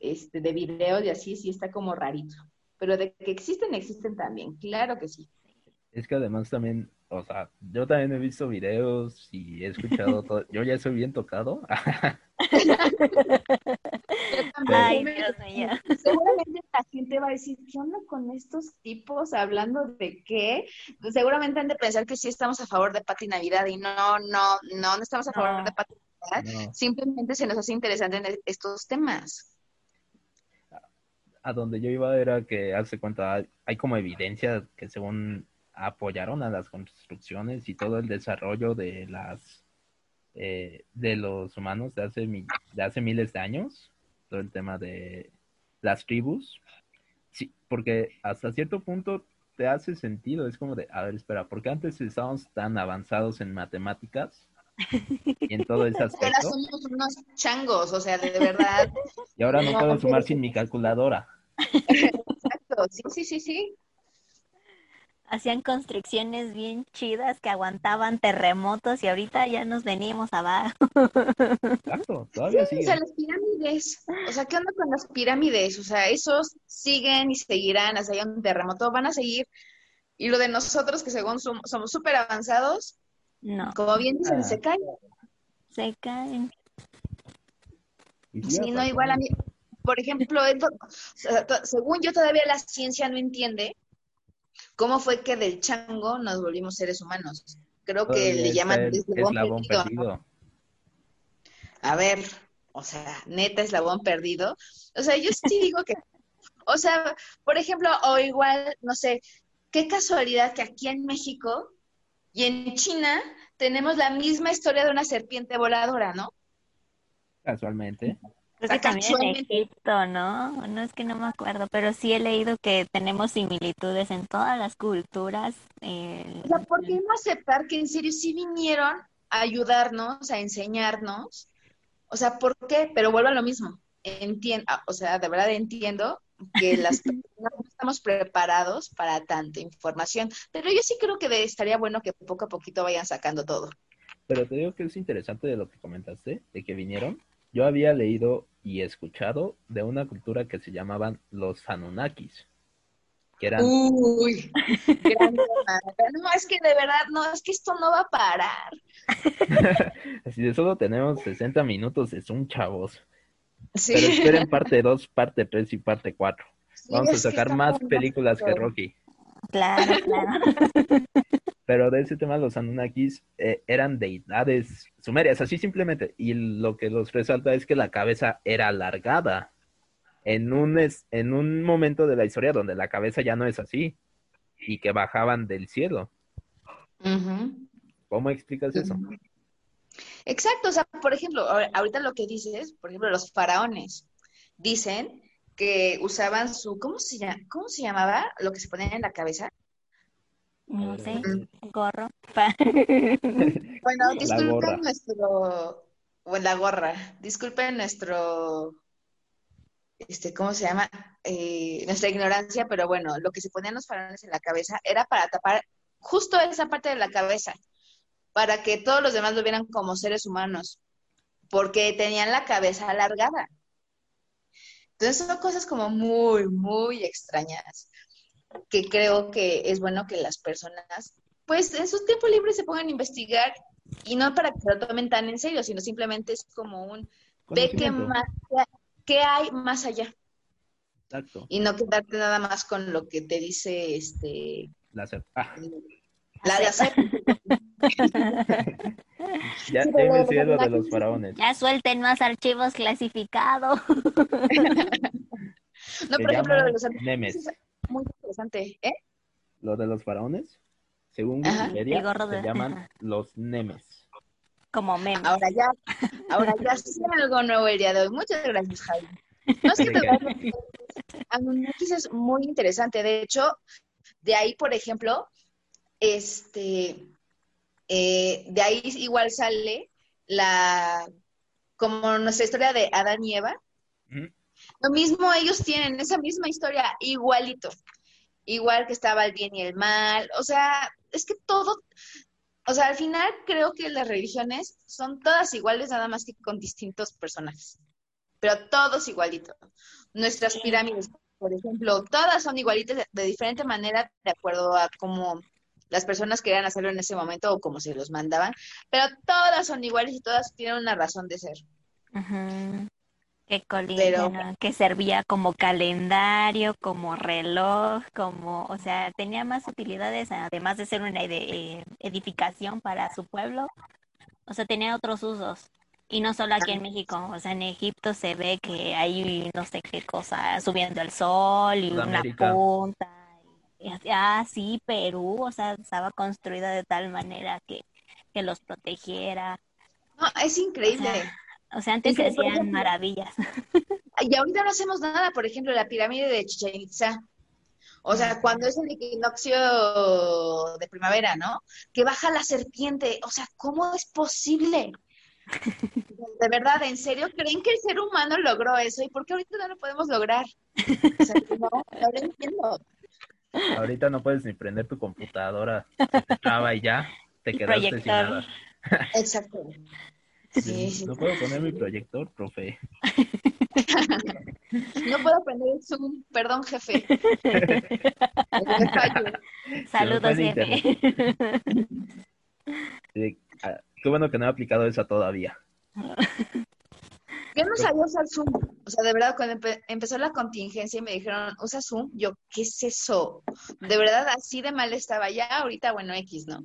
este, de videos y así, sí está como rarito. Pero de que existen, existen también, claro que sí. Es que además también, o sea, yo también he visto videos y he escuchado todo. Yo ya soy bien tocado. (laughs) Ay, Dios mío. Seguramente la gente va a decir, ¿qué onda con estos tipos hablando de qué? Seguramente han de pensar que sí estamos a favor de Pati Navidad y no, no, no, no estamos a favor No. de Pati Navidad. No. Simplemente se nos hace interesante en estos temas. A donde yo iba era que hace cuenta, hay, hay como evidencia que según apoyaron a las construcciones y todo el desarrollo de las eh, de los humanos de hace mi- de hace miles de años, todo el tema de las tribus. Sí, porque hasta cierto punto te hace sentido, es como de, a ver, espera, porque antes estábamos tan avanzados en matemáticas y en todo ese (laughs) Ahora aspecto, somos unos changos, o sea, de verdad. y ahora no puedo sumar sin mi calculadora. Exacto, sí, sí, sí, sí. Hacían construcciones bien chidas que aguantaban terremotos y ahorita ya nos venimos abajo. Exacto, todavía O sigue. sea, las pirámides, o sea, ¿qué onda con las pirámides? O sea, esos siguen y seguirán, hasta haya un terremoto, van a seguir. Y lo de nosotros, que según som- somos súper avanzados, No, como bien dicen, Ah. se caen. se caen. Sí, no, igual a mí, por ejemplo, es lo- o sea, to- según yo todavía la ciencia no entiende cómo fue que del chango nos volvimos seres humanos. Creo que le llaman el eslabón eslabón perdido, ¿no? perdido. A ver, o sea, neta eslabón perdido. O sea, yo sí digo que, o sea, por ejemplo, o igual, no sé, qué casualidad que aquí en México y en China tenemos la misma historia de una serpiente voladora, ¿no? Casualmente. Creo que también en Egipto, ¿no? No es que no me acuerdo, pero sí he leído que tenemos similitudes en todas las culturas. eh, O sea, ¿por qué no aceptar que en serio sí vinieron a ayudarnos, a enseñarnos? O sea, ¿por qué? Pero vuelvo a lo mismo. Entiendo, o sea, de verdad entiendo que (laughs) las personas no estamos preparados para tanta información, pero yo sí creo que estaría bueno que poco a poquito vayan sacando todo. Pero te digo que es interesante de lo que comentaste, de que vinieron. Yo había leído y escuchado de una cultura que se llamaban los Anunnakis, que eran, Uy, gran no, es que de verdad, no, es que esto no va a parar. (laughs) así de solo tenemos 60 minutos, es un chavos. Sí. Pero esperen parte 2, parte 3 y parte 4. Sí, Vamos a sacar más películas que. Rocky. Claro, claro. Pero de ese tema, los Anunnakis eh, eran deidades sumerias, así simplemente. Y lo que los resalta es que la cabeza era alargada. En un, es- en un momento de la historia donde la cabeza ya no es así. Y que bajaban del cielo. ¿Cómo explicas eso? Exacto, o sea, por ejemplo, ahor- ahorita lo que dices, por ejemplo, los faraones dicen que usaban su, ¿cómo se llama? ¿Cómo se llamaba lo que se ponían en la cabeza? No sé, gorro. (laughs) Bueno, disculpen nuestro, o la gorra, disculpen nuestro, este, ¿cómo se llama? Eh, nuestra ignorancia, pero bueno, lo que se ponían los faraones en la cabeza era para tapar justo esa parte de la cabeza, para que todos los demás lo vieran como seres humanos, porque tenían la cabeza alargada. Entonces son cosas como muy, muy extrañas, que creo que es bueno que las personas, pues en su tiempo libre se pongan a investigar y no para que se lo tomen tan en serio, sino simplemente es como un ve qué más, qué hay más allá Exacto. y no quedarte nada más con lo que te dice este Láser. Ah, la de hacer. (laughs) ya Sí, he pero investigado los de los faraones. Ya suelten más archivos clasificados. (laughs) No, Se por ejemplo, lo de los Anunnakis Nemes. es muy interesante, ¿eh? Lo de los faraones, según Ajá. Wikipedia, El gorro se de- llaman los Nemes. Como meme. Ahora ya, ahora ya sé algo nuevo el día de hoy. Muchas gracias, Javi. No ¿De Anunnakis es muy interesante. De hecho, de ahí, por ejemplo, este, eh, de ahí igual sale la, como nuestra historia de Adán y Eva. Ujú. Lo mismo ellos tienen, esa misma historia, igualito. Igual que estaba el bien y el mal. O sea, es que todo, o sea, al final creo que las religiones son todas iguales, nada más que con distintos personajes, pero todos igualitos. Nuestras pirámides, por ejemplo, todas son igualitas de, diferente manera, de acuerdo a cómo las personas querían hacerlo en ese momento o como se los mandaban, pero todas son iguales y todas tienen una razón de ser. Que, que servía como calendario, como reloj, como, o sea, tenía más utilidades, además de ser una eh, edificación para su pueblo, o sea, tenía otros usos. Y no solo aquí en México, o sea, en Egipto se ve que hay no sé qué cosa, subiendo el sol y una punta. Y, ah, sí, Perú, o sea, estaba construida de tal manera que, que los protegiera. No, es increíble. O sea, antes se hacían maravillas. Y ahorita no hacemos nada, por ejemplo, la pirámide de Chichen Itza. O sea, cuando es el equinoccio de primavera, ¿no? Que baja la serpiente. O sea, ¿cómo es posible? (laughs) De verdad, ¿en serio creen que el ser humano logró eso? ¿Y por qué ahorita no lo podemos lograr? O sea, no, no lo entiendo. Ahorita no puedes ni prender tu computadora, se te traba y ya te quedaste sin nada. Exacto. (laughs) No puedo poner mi proyector, profe. no puedo prender el Zoom, perdón, jefe. (laughs) Saludos, jefe. Ah, qué bueno que no he aplicado esa todavía. Yo no sabía usar Zoom. O sea, de verdad, cuando empezó la contingencia y me dijeron, usa Zoom, yo, ¿qué es eso? De verdad, así de mal estaba. Ya ahorita, bueno, X, ¿no?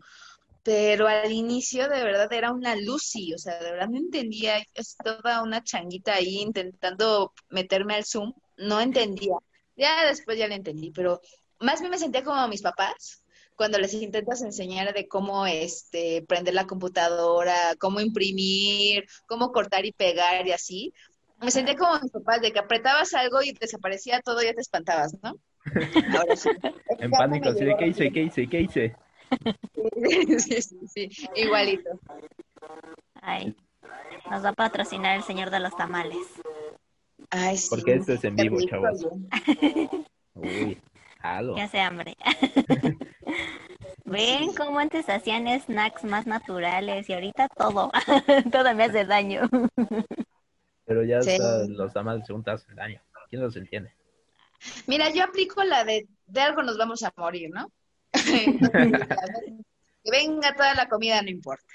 Pero al inicio de verdad era una Lucy, o sea, de verdad no entendía, es toda una changuita ahí intentando meterme al Zoom, no entendía. Ya después ya le entendí, pero más bien me sentía como mis papás cuando les intentas enseñar de cómo este prender la computadora, cómo imprimir, cómo cortar y pegar y así. Me sentía como mis papás de que apretabas algo y desaparecía todo y ya te espantabas, ¿no? (laughs) Ahora sí. en pánico, así de qué hice, qué hice, qué hice. (laughs) sí, sí, sí, igualito. Ay, nos va a patrocinar el señor de los tamales. Ay, sí. Porque esto es en vivo, chavos. Uy, halo. (laughs) Ya hace hambre. (laughs) Ven cómo antes hacían snacks más naturales y ahorita todo, todo me hace daño. Pero ya los tamales según te hacen daño. ¿Quién los entiende? Mira, yo aplico la de de algo nos vamos a morir, ¿no? Que venga toda la comida, no importa.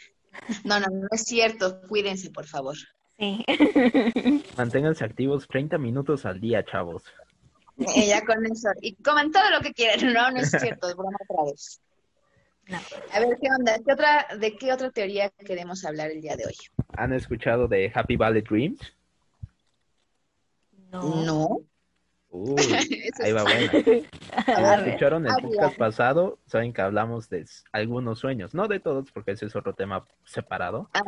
No, no, no es cierto. Cuídense, por favor. Sí. (laughs) Manténganse activos 30 minutos al día, chavos. Eh, ya con eso. Y coman todo lo que quieran. No, no es cierto, es broma otra vez. A ver, ¿qué onda? ¿Qué otra, ¿De qué otra teoría queremos hablar el día de hoy? ¿Han escuchado de Happy Valley Dreams? No. No. Uy, (laughs) ahí va buena. (laughs) escucharon el podcast pasado, saben que hablamos de algunos sueños, no de todos, porque ese es otro tema separado. Ah,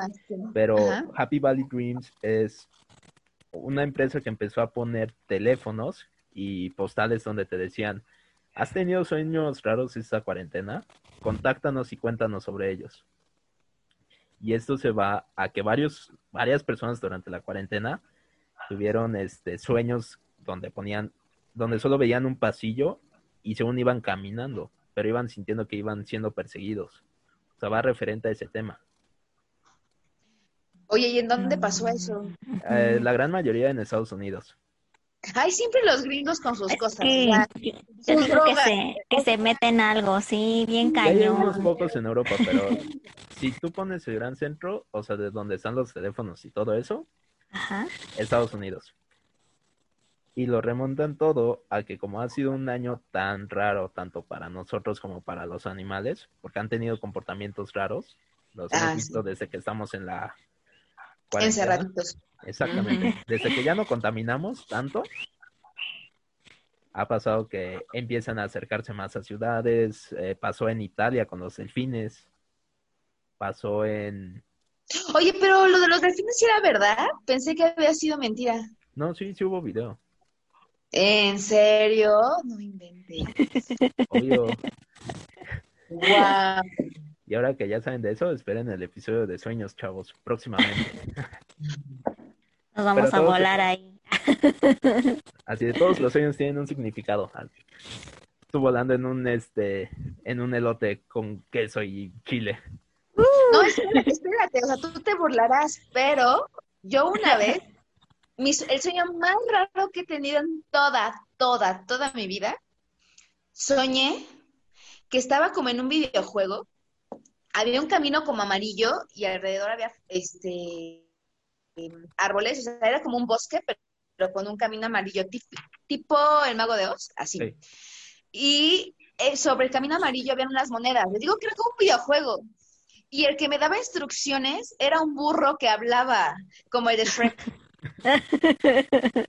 pero Happy Valley Dreams es una empresa que empezó a poner teléfonos y postales donde te decían, ¿has tenido sueños raros esta cuarentena? Contáctanos y cuéntanos sobre ellos. Y esto se va a que varios, varias personas durante la cuarentena tuvieron este, sueños donde ponían, donde solo veían un pasillo y según iban caminando, pero iban sintiendo que iban siendo perseguidos. O sea, va referente a ese tema. Oye, ¿y en dónde pasó eso? Eh, la gran mayoría en Estados Unidos. Ay, siempre los gringos con sus cosas. yo digo que se, que se meten algo, sí, bien cañón. Hay unos pocos en Europa, pero (laughs) si tú pones el gran centro, o sea, de donde están los teléfonos y todo eso, Estados Unidos y lo remontan todo a que como ha sido un año tan raro tanto para nosotros como para los animales, porque han tenido comportamientos raros, los hemos ah, visto desde que estamos en la Encerraditos. Exactamente. Desde que ya no contaminamos tanto, ha pasado que empiezan a acercarse más a ciudades, eh, pasó en Italia con los delfines, pasó en... Oye, pero lo de los delfines sí era verdad, pensé que había sido mentira. No, sí, sí hubo video. ¿En serio? No inventé. Obvio. Wow. Y ahora que ya saben de eso, esperen el episodio de Sueños, chavos, próximamente. (laughs) Nos vamos a volar ahí. Así de todos los sueños tienen un significado. Estuve volando en un este en un elote con queso y chile. No, espérate, espérate, o sea, tú te burlarás, pero yo una vez, el sueño más raro que he tenido en toda, toda, toda mi vida, soñé que estaba como en un videojuego, había un camino como amarillo y alrededor había este árboles, o sea, era como un bosque, pero, con un camino amarillo, tipo, el mago de Oz, así. Y eh, sobre el camino amarillo había unas monedas. Les digo que era como un videojuego. Y el que me daba instrucciones era un burro que hablaba, como el de Shrek. (laughs)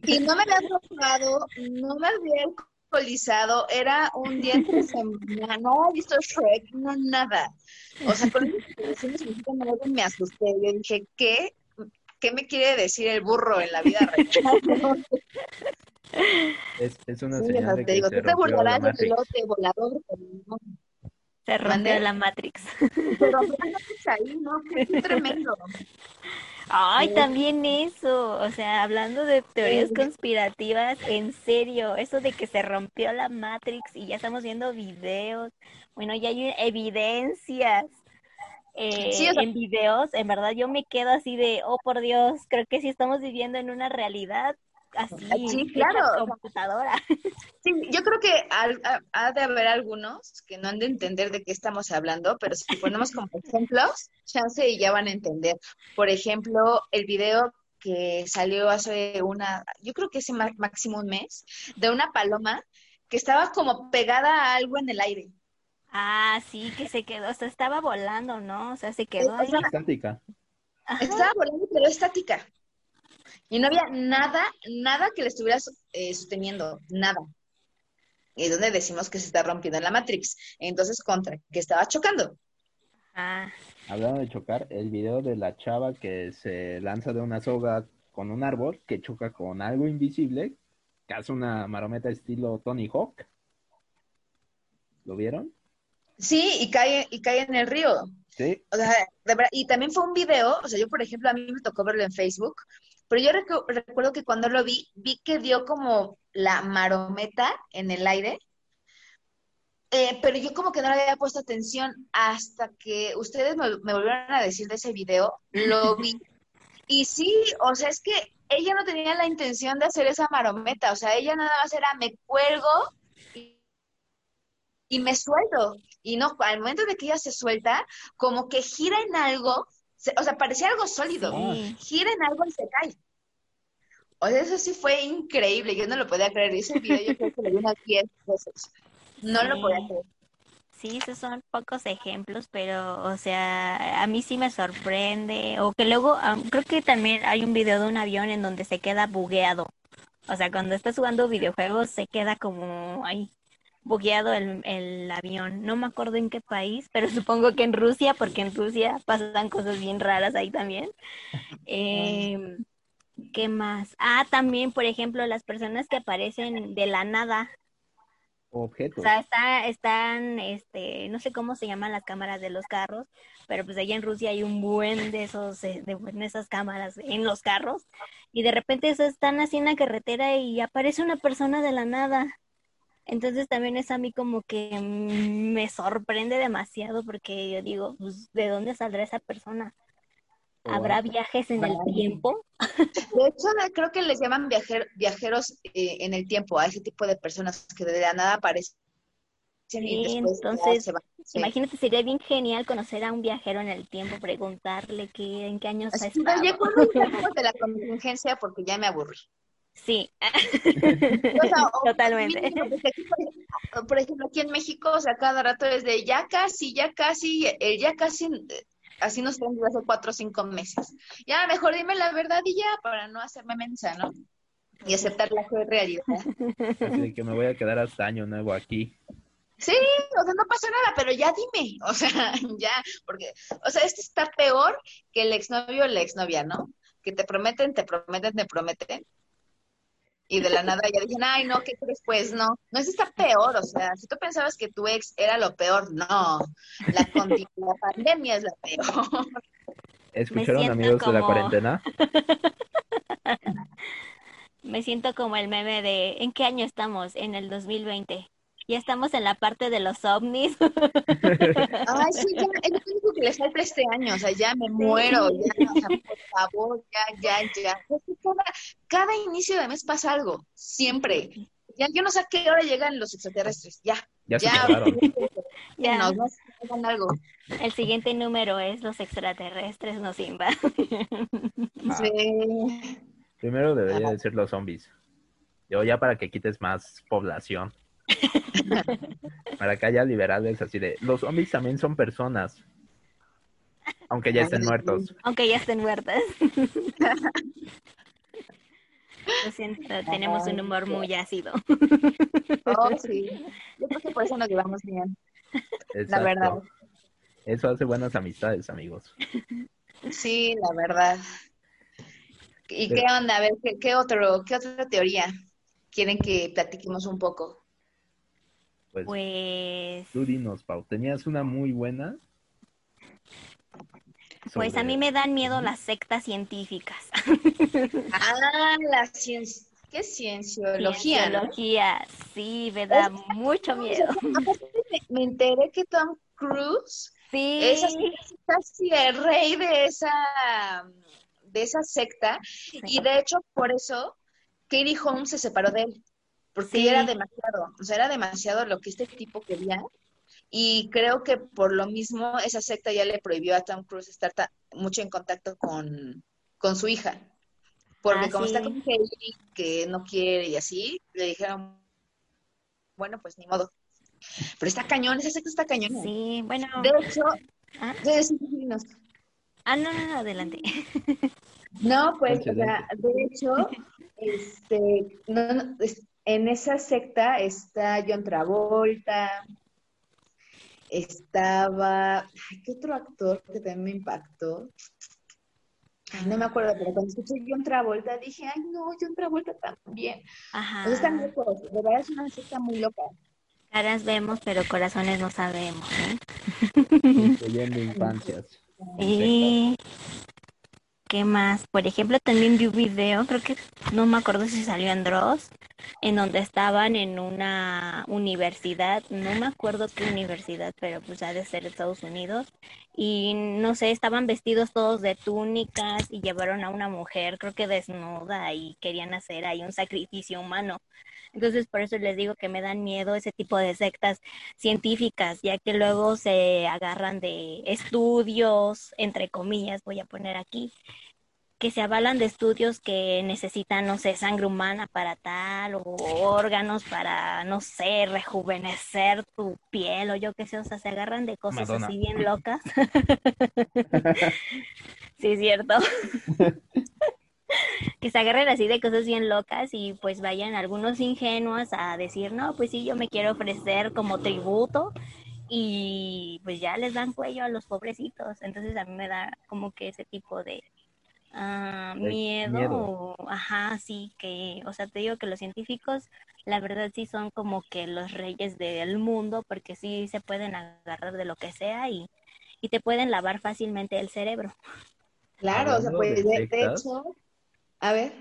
y no me había drogado, no me había alcoholizado, era un día entre (laughs) semana, no he visto Shrek, no nada. O sea, con me asusté. Yo dije, ¿qué? ¿Qué me quiere decir el burro en la vida real? (laughs) Es, es una señal de que digo, se te burlarás del pilote volador. Se rompió la Matrix. Pero ahí, ¿no? Qué tremendo. (laughs) Ay, también eso, o sea, hablando de teorías conspirativas, en serio, eso de que se rompió la Matrix y ya estamos viendo videos, bueno, ya hay evidencias eh, en videos, en verdad yo me quedo así de, oh por Dios, creo que sí estamos viviendo en una realidad así, sí, claro. computadora. Sí, yo creo que ha, de haber algunos que no han de entender de qué estamos hablando, pero si ponemos como ejemplos, chance y ya van a entender. Por ejemplo, el video que salió hace una, yo creo que hace máximo un mes, de una paloma que estaba como pegada a algo en el aire. Ah, sí, que se quedó, o sea, estaba volando, ¿no? O sea, se quedó ahí. Estática. Estaba volando, pero estática. Y no había nada, nada que le estuviera eh, sosteniendo, nada. Y es donde decimos que se está rompiendo la Matrix. Entonces, contra, que estaba chocando. Ah. Hablando de chocar, el video de la chava que se lanza de una soga con un árbol, que choca con algo invisible, que hace una marometa estilo Tony Hawk. ¿Lo vieron? Sí, y cae, y cae en el río. Sí. O sea, de verdad, y también fue un video, o sea, yo por ejemplo, a mí me tocó verlo en Facebook, pero yo recuerdo que cuando lo vi, vi que dio como la marometa en el aire, eh, pero yo como que no le había puesto atención hasta que ustedes me, volvieron a decir de ese video, lo vi. (laughs) Y sí, o sea, es que ella no tenía la intención de hacer esa marometa, o sea, ella nada más era me cuelgo y, me suelto. Y no, al momento de que ella se suelta, como que gira en algo o sea, parecía algo sólido. Gira en algo y se cae. O sea, eso sí fue increíble. Yo no lo podía creer. Ese video yo creo que lo vi unas (laughs) 10 veces. No lo podía creer. Sí, esos son pocos ejemplos, pero, o sea, a mí sí me sorprende. O que luego, creo que también hay un video de un avión en donde se queda bugueado. O sea, cuando estás jugando videojuegos se queda como ahí bugueado el, el, avión. No me acuerdo en qué país, pero (laughs) supongo que en Rusia, porque en Rusia pasan cosas bien raras ahí también. Eh, ¿Qué más? Ah, también, por ejemplo, las personas que aparecen de la nada. Objetos. O sea, está, están, este, no sé cómo se llaman las cámaras de los carros, pero pues allá en Rusia hay un buen de esos, eh, de, de esas cámaras en los carros, y de repente están así en la carretera y aparece una persona de la nada. Entonces también es a mí como que me sorprende demasiado porque yo digo, pues, ¿de dónde saldrá esa persona? ¿Habrá viajes en el tiempo? De hecho, creo que les llaman viajeros eh, en el tiempo a ese tipo de personas que de la nada aparecen. Sí, entonces, imagínate, sería bien genial conocer a un viajero en el tiempo, preguntarle qué, en qué años ha estado. Yo (laughs) de la contingencia porque ya me aburrí. Sí, (laughs) totalmente. por ejemplo, aquí en México, o sea, cada rato es de ya casi, ya casi, el ya casi, así nos tenemos hace cuatro o cinco meses. Ya, mejor dime la verdad y ya, para no hacerme mensa, ¿no? Y aceptar la realidad. (laughs) Así que me voy a quedar hasta año nuevo aquí. Sí, o sea, no pasa nada, pero ya dime, (laughs) o sea, ya, porque, o sea, este está peor que el exnovio o la exnovia, ¿no? Que te prometen, te prometen, te prometen, y de la nada ya dicen, ay, no, ¿qué crees? Pues no, no es está peor, o sea, si tú pensabas que tu ex era lo peor, no, la, la pandemia es la peor. ¿Escucharon amigos de la cuarentena? (laughs) Me siento como el meme de, ¿en qué año estamos? En el 2020. Ya estamos en la parte de los ovnis. (laughs) Ay, sí, ya, es lo único que le falta este año, o sea, ya me muero, ya, o sea, por favor, ya, ya, ya. Cada, cada inicio de mes pasa algo, siempre. Ya, yo no sé a qué hora llegan los extraterrestres, ya. Ya (laughs) Ya, ya. Nos a hagan algo. El siguiente número es los extraterrestres nos invaden. Ah. Sí. Primero debería de ser los zombies. Yo ya para que quites más población. (laughs) para que haya liberales así de... Los zombies también son personas. Aunque ya estén muertos. Aunque ya estén muertas. (laughs) Lo siento, tenemos un humor muy ácido. Oh, (laughs) sí. Yo creo que por eso nos llevamos bien, la verdad. Eso hace buenas amistades, amigos. Sí, la verdad. ¿Y qué onda? A ver, ¿qué, qué otro, qué otra teoría quieren que platiquemos un poco? Pues, Pues, tú dinos, Pau. Tenías una muy buena. pues a mí me dan miedo las sectas científicas. Ah, la ciencia. ¿Qué cienciología? ¿no? Cienciología, sí, me da mucho miedo. (laughs) Aparte me, me enteré que Tom Cruise Sí, es así, casi el rey de esa, de esa secta. Y de hecho, por eso, Katie Holmes se separó de él. Porque Sí. era demasiado, o sea, era demasiado lo que este tipo quería. Y creo que por lo mismo esa secta ya le prohibió a Tom Cruise estar ta- mucho en contacto con, con su hija. Porque Ah, como está con Katie, que no quiere y así, le dijeron, bueno, pues ni modo. Pero está cañón, esa secta está cañón. sí, bueno. De hecho, ¿Ah? de-. Ah, no, no, no, adelante. No, pues, o sea, de hecho, (laughs) este, no, no, es- en esa secta está John Travolta, estaba, ay, ¿qué otro actor que también me impactó? Ay, no me acuerdo, pero cuando escuché John Travolta dije, ay, no, John Travolta también. Ajá. Están locos, de verdad es una secta muy loca. Caras vemos, pero corazones no sabemos. ¿eh? Incluyendo infancias. Y qué más, por ejemplo, también vi un video, creo que no me acuerdo si salió en Dross, en donde estaban en una universidad, no me acuerdo qué universidad, pero pues ha de ser Estados Unidos, y no sé, estaban vestidos todos de túnicas y llevaron a una mujer, creo que desnuda, y querían hacer ahí un sacrificio humano. Entonces, por eso les digo que me dan miedo ese tipo de sectas científicas, ya que luego se agarran de estudios, entre comillas, voy a poner aquí, que se avalan de estudios que necesitan, no sé, sangre humana para tal, o órganos para, no sé, rejuvenecer tu piel, o yo qué sé, o sea, se agarran de cosas Madonna. así bien locas. (laughs) sí, es cierto. (laughs) (laughs) que se agarren así de cosas bien locas y pues vayan algunos ingenuos a decir, no, pues sí, yo me quiero ofrecer como tributo y pues ya les dan cuello a los pobrecitos. Entonces a mí me da como que ese tipo de ah, miedo, miedo. o- ajá, sí, que, o sea, te digo que los científicos, la verdad sí son como que los reyes del mundo porque sí se pueden agarrar de lo que sea y, y te pueden lavar fácilmente el cerebro. Claro, o sea, pues de hecho, a ver,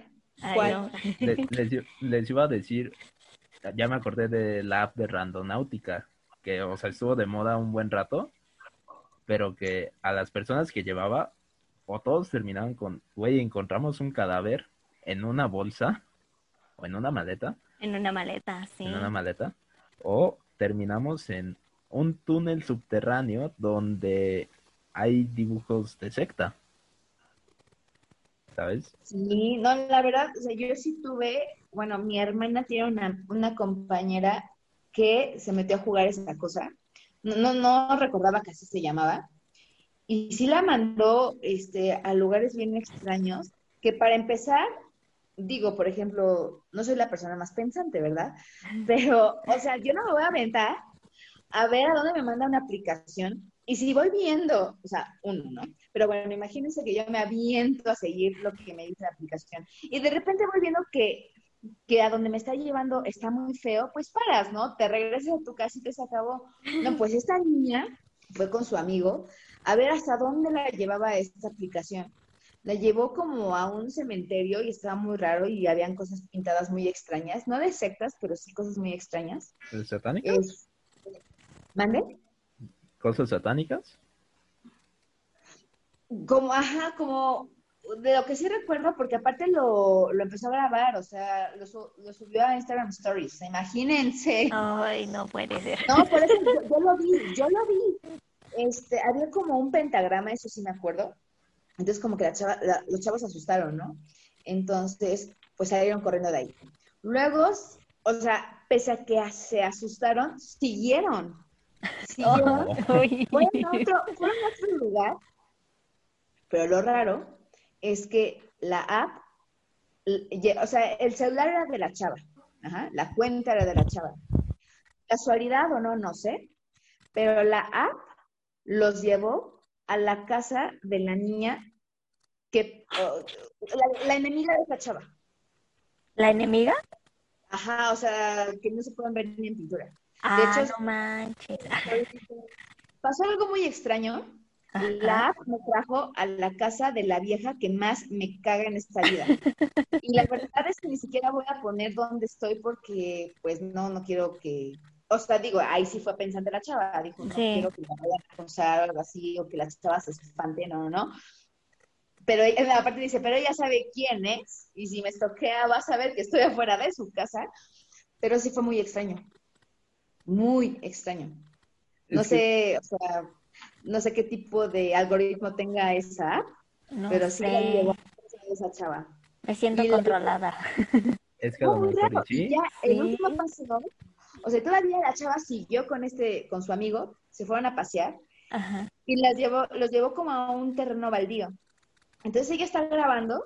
Ay, ¿Cuál? no. (laughs) Le- les, les iba a decir, ya me acordé de la app de Randonáutica, que, o sea, estuvo de moda un buen rato, pero que a las personas que llevaba, o todos terminaban con, güey, encontramos un cadáver en una bolsa, o en una maleta, En una maleta, sí. en una maleta, o terminamos en un túnel subterráneo donde hay dibujos de secta. ¿Sabes? Sí, no, la verdad, o sea, yo sí tuve, bueno, mi hermana tiene una, una compañera que se metió a jugar esa cosa. No, no, no recordaba que así se llamaba. Y sí la mandó este, a lugares bien extraños, que para empezar, digo, por ejemplo, no soy la persona más pensante, ¿verdad? Pero, o sea, yo no me voy a aventar a ver a dónde me manda una aplicación. Y si voy viendo, o sea, uno, ¿no? Pero bueno, imagínense que yo me aviento a seguir lo que me dice la aplicación. Y de repente voy viendo que, que a donde me está llevando está muy feo, pues paras, ¿no? Te regresas a tu casa y te se acabó. No, pues esta niña fue con su amigo a ver hasta dónde la llevaba esta aplicación. la llevó como a un cementerio y estaba muy raro y habían cosas pintadas muy extrañas, no de sectas, pero sí cosas muy extrañas. ¿Satánicas? Es... ¿Mande? ¿Cosas satánicas? Como, ajá, como de lo que sí recuerdo, porque aparte lo, lo empezó a grabar, o sea, lo, lo, subió a Instagram Stories, imagínense. Ay, no puede ser. No, por eso yo, yo, lo vi, yo lo vi. Este, había como un pentagrama, eso sí me acuerdo. Entonces como que la chava, la, los chavos se asustaron, ¿no? Entonces, pues salieron corriendo de ahí. Luego, o sea, pese a que se asustaron, siguieron. Siguieron. Oh. Otro, fueron a otro lugar. Pero lo raro es que la app, o sea, el celular era de la chava, Ajá, la cuenta era de la chava. Casualidad o no, no sé, pero la app los llevó a la casa de la niña que, oh, la, la, enemiga de esa chava. ¿La enemiga? Ajá, o sea, que no se pueden ver ni en pintura. Ah, de hecho, no manches. (laughs) Pasó algo muy extraño la me trajo a la casa de la vieja que más me caga en esta vida. (laughs) Y la verdad es que ni siquiera voy a poner dónde estoy porque, pues, no, no quiero que... O sea, digo, ahí sí fue pensando la chava. Dijo, no quiero que me vayan a acusar o algo así, o que la chava se espante, no, no. Pero aparte dice, pero ella sabe quién es, y si me estoquea va a saber que estoy afuera de su casa. Pero sí fue muy extraño. Muy extraño. No sé, o sea, no sé qué tipo de algoritmo tenga esa app, pero sí la llevó a esa chava. Me siento controlada. (laughs) Es que no, sí. Ya, el último paseo, o sea, todavía la chava siguió con este, con su amigo, se fueron a pasear Ajá. y las llevó, los llevó como a un terreno baldío. Entonces ella está grabando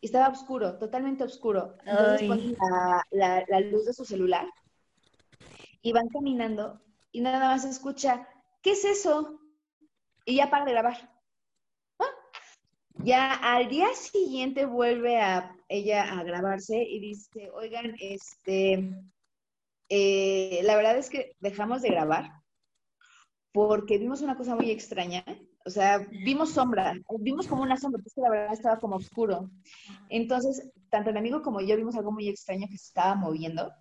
y estaba oscuro, totalmente oscuro. Entonces la, la luz de su celular y van caminando y nada más escucha, ¿qué es eso? y ya para de grabar. Ya al día siguiente vuelve a ella a grabarse y dice, oigan, este, eh, la verdad es que dejamos de grabar porque vimos una cosa muy extraña. O sea, vimos sombra, vimos como una sombra, porque la verdad estaba como oscuro. Entonces, tanto el amigo como yo vimos algo muy extraño que se estaba moviendo.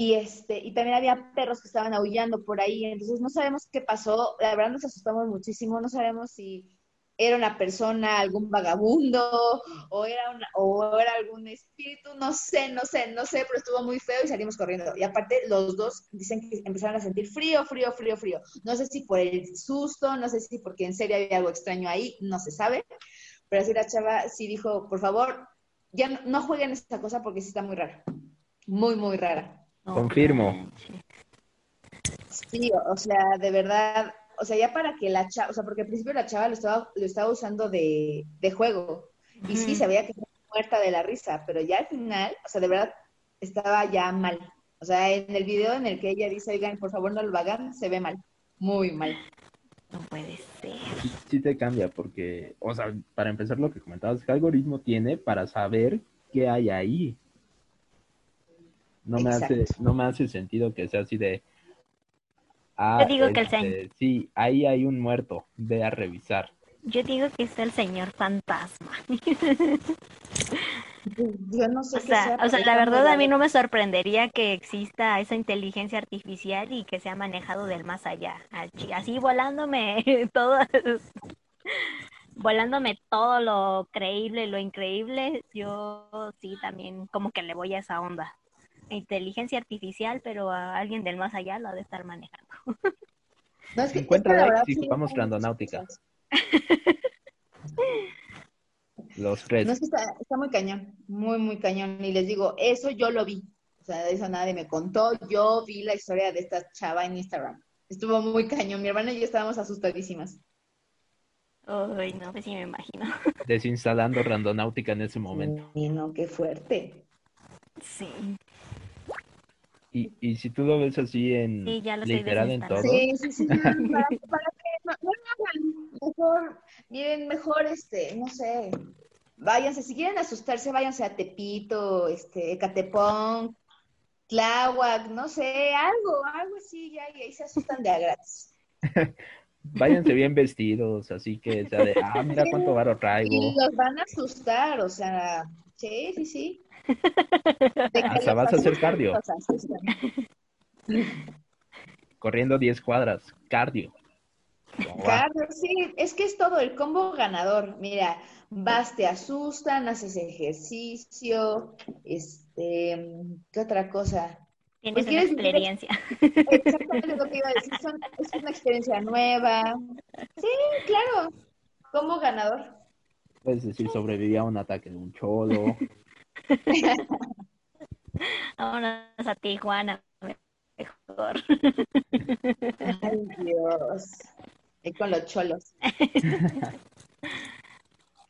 Y, este, y también había perros que estaban aullando por ahí, entonces no sabemos qué pasó, la verdad nos asustamos muchísimo, no sabemos si era una persona, algún vagabundo, o era, una, o era algún espíritu, no sé, no sé, no sé, pero estuvo muy feo y salimos corriendo. Y aparte los dos dicen que empezaron a sentir frío, frío, frío, frío. No sé si por el susto, no sé si porque en serio había algo extraño ahí, no se sabe. Pero así la chava sí dijo, por favor, ya no, no jueguen esta cosa porque sí está muy rara, muy, muy rara. Confirmo. Sí, o sea, de verdad, o sea, ya para que la chava, o sea, porque al principio la chava lo estaba, lo estaba usando de, de juego. Y sí, se veía que estaba muerta de la risa, pero ya al final, o sea, de verdad, estaba ya mal. O sea, en el video en el que ella dice, oigan, por favor no lo hagan, se ve mal, muy mal. No puede ser. Sí, sí, te cambia, porque, o sea, para empezar lo que comentabas, ¿qué algoritmo tiene para saber qué hay ahí? No me, hace, no me hace sentido que sea así de... Ah, Yo digo que el señor... Este, sí, ahí hay un muerto, ve a revisar. Yo digo que es el señor fantasma. Yo no sé o sea, o sea la verdad a mí no me sorprendería que exista esa inteligencia artificial y que sea manejado del más allá. Así volándome (laughs) todo, volándome todo lo creíble, lo increíble, yo sí también como que le voy a esa onda inteligencia artificial, pero a alguien del más allá lo ha de estar manejando. (laughs) No, es que, 50 likes y jugamos randonáutica. (laughs) Los tres. No, es que está, está, muy cañón, muy, muy cañón. Y les digo, eso yo lo vi. O sea, eso nadie me contó. Yo vi la historia de esta chava en Instagram. Estuvo muy cañón. Mi hermana y yo estábamos asustadísimas. Ay, no, pues sí me imagino. (laughs) Desinstalando randonáutica en ese momento. Y no, qué fuerte. Sí. Y, y si tú lo ves así en literal en todo. Sí, sí, sí. para, para, que no, no, mejor, miren, mejor este, no sé, váyanse, si quieren asustarse, váyanse a Tepito, este, Catepón, Tláhuac, no sé, algo, algo así, ya, y ahí se asustan de a gratis. (laughs) váyanse bien vestidos, así que ya de, ah, mira cuánto varo (laughs) traigo. Y los van a asustar, o sea, sí, sí, sí. Hasta los vas a hacer cardio. (laughs) Corriendo 10 cuadras, cardio. Como. Cardio, sí, es que es todo el combo ganador. Mira, vas, te asustan, haces ejercicio, este, ¿qué otra cosa? Tienes Pues, una ¿quieres vivir- experiencia. (laughs) Exactamente lo que iba a decir, son- es una experiencia nueva. Sí, claro, combo ganador. Puedes decir, sobreviví a un ataque de un cholo. (laughs) Vámonos a Tijuana. Mejor. Ay, Dios. Ahí con los cholos.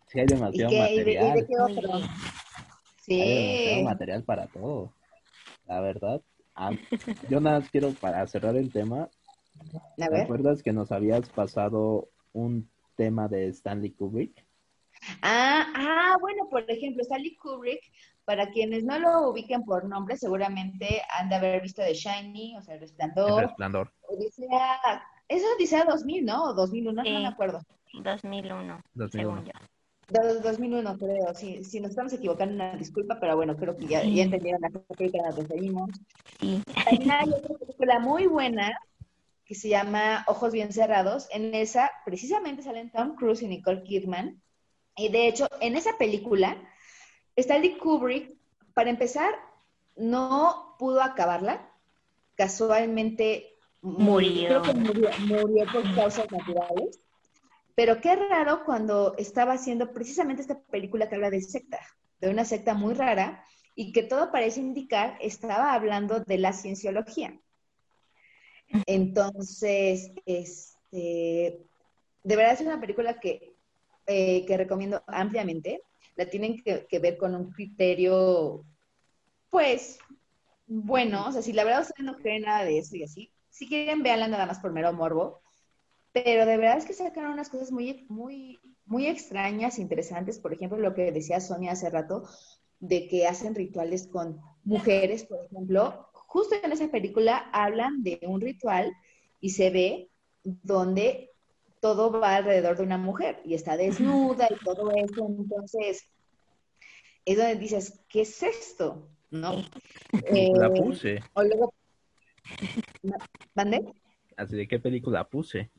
Sí, hay ¿Y demasiado qué? ¿Y de, y de material. qué otro? Sí. Hay demasiado material para todo. La verdad. Ah, yo nada más quiero, para cerrar el tema, ¿te acuerdas que nos habías pasado un tema de Stanley Kubrick? Ah, ah, bueno, por ejemplo, Stanley Kubrick, para quienes no lo ubiquen por nombre, seguramente han de haber visto The Shining, o sea, El El Resplandor, resplandor. Odisea, eso es Odisea 2000, ¿no? O 2001, Sí. no me acuerdo. 2001, 2001. según yo. Do- 2001, creo. Si, si nos estamos equivocando, una disculpa, pero bueno, creo que ya, Sí. ya entendieron la película que nos referimos. Sí. También hay (laughs) otra película muy buena que se llama Ojos Bien Cerrados. En esa, precisamente, salen Tom Cruise y Nicole Kidman. Y de hecho, en esa película, Stanley Kubrick, para empezar, no pudo acabarla. Casualmente Murió. Creo que murió, murió por causas naturales. Pero qué raro cuando estaba haciendo precisamente esta película que habla de secta, de una secta muy rara y que todo parece indicar estaba hablando de la cienciología. Entonces, este, de verdad es una película que, eh, que recomiendo ampliamente. La tienen que, que ver con un criterio, pues, bueno, o sea, si la verdad ustedes no creen nada de eso y así, si quieren, véanla nada más por mero morbo. Pero de verdad es que sacaron unas cosas muy, muy, muy extrañas, interesantes. Por ejemplo, lo que decía Sonia hace rato, de que hacen rituales con mujeres, por ejemplo. Justo en esa película hablan de un ritual y se ve donde todo va alrededor de una mujer y está desnuda y todo eso. Entonces, es donde dices, ¿qué es esto? ¿No? (laughs) La Eh, puse. o luego, ¿mande? Así de qué película puse.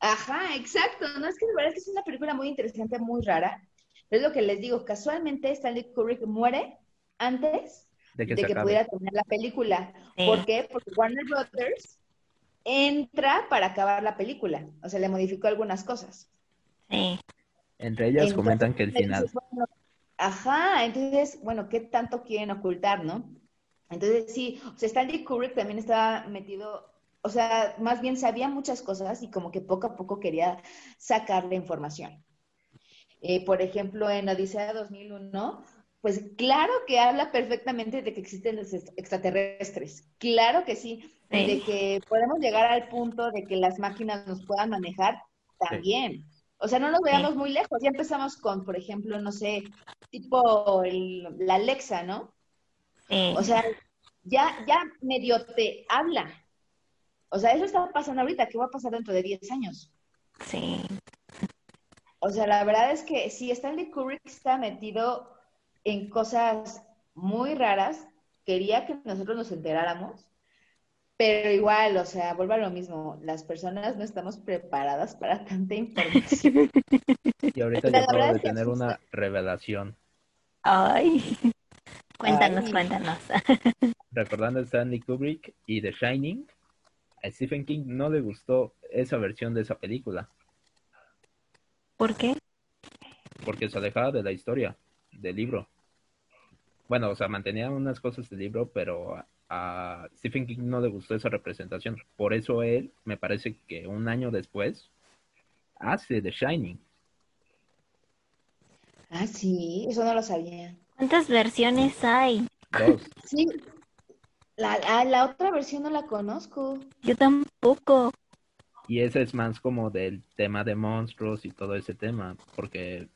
Ajá, exacto. No es que de verdad es que es una película muy interesante, muy rara. Pero es lo que les digo, casualmente Stanley Kubrick muere antes De que de pudiera terminar la película. Sí. ¿Por qué? Porque Warner Brothers entra para acabar la película. O sea, le modificó algunas cosas. Sí. Entre ellas Entonces, comentan que el final. dices, bueno, ajá, entonces, bueno, ¿qué tanto quieren ocultar, no? Entonces, sí, o sea, Stanley Kubrick también estaba metido, o sea, más bien sabía muchas cosas y como que poco a poco quería sacarle información. Eh, por ejemplo, en Odisea 2001, pues claro que habla perfectamente de que existen los ex- extraterrestres. Claro que sí. De que podemos llegar al punto de que las máquinas nos puedan manejar también. O sea, no nos veamos muy lejos. Ya empezamos con, por ejemplo, no sé, tipo el- la Alexa, ¿no? Sí. O sea, ya, ya medio te habla. O sea, eso está pasando ahorita. ¿Qué va a pasar dentro de 10 años? sí. O sea, la verdad es que sí, Stanley Kubrick está metido en cosas muy raras. Quería que nosotros nos enteráramos, pero igual, o sea, vuelvo a lo mismo. Las personas no estamos preparadas para tanta información. (laughs) Y ahorita yo acabo de tener una revelación. Ay. (laughs) Cuéntanos, Ay. cuéntanos. (laughs) Recordando a Stanley Kubrick y The Shining, a Stephen King no le gustó esa versión de esa película, ¿Por qué? porque se alejaba de la historia, del libro. Bueno, o sea, mantenía unas cosas del libro, pero a, a Stephen King no le gustó esa representación. Por eso él, me parece que un año después, hace The Shining. Ah, sí, eso no lo sabía. ¿Cuántas versiones hay? Dos. Sí, la, la, la otra versión no la conozco. Yo tampoco. Y ese es más como del tema de monstruos y todo ese tema, porque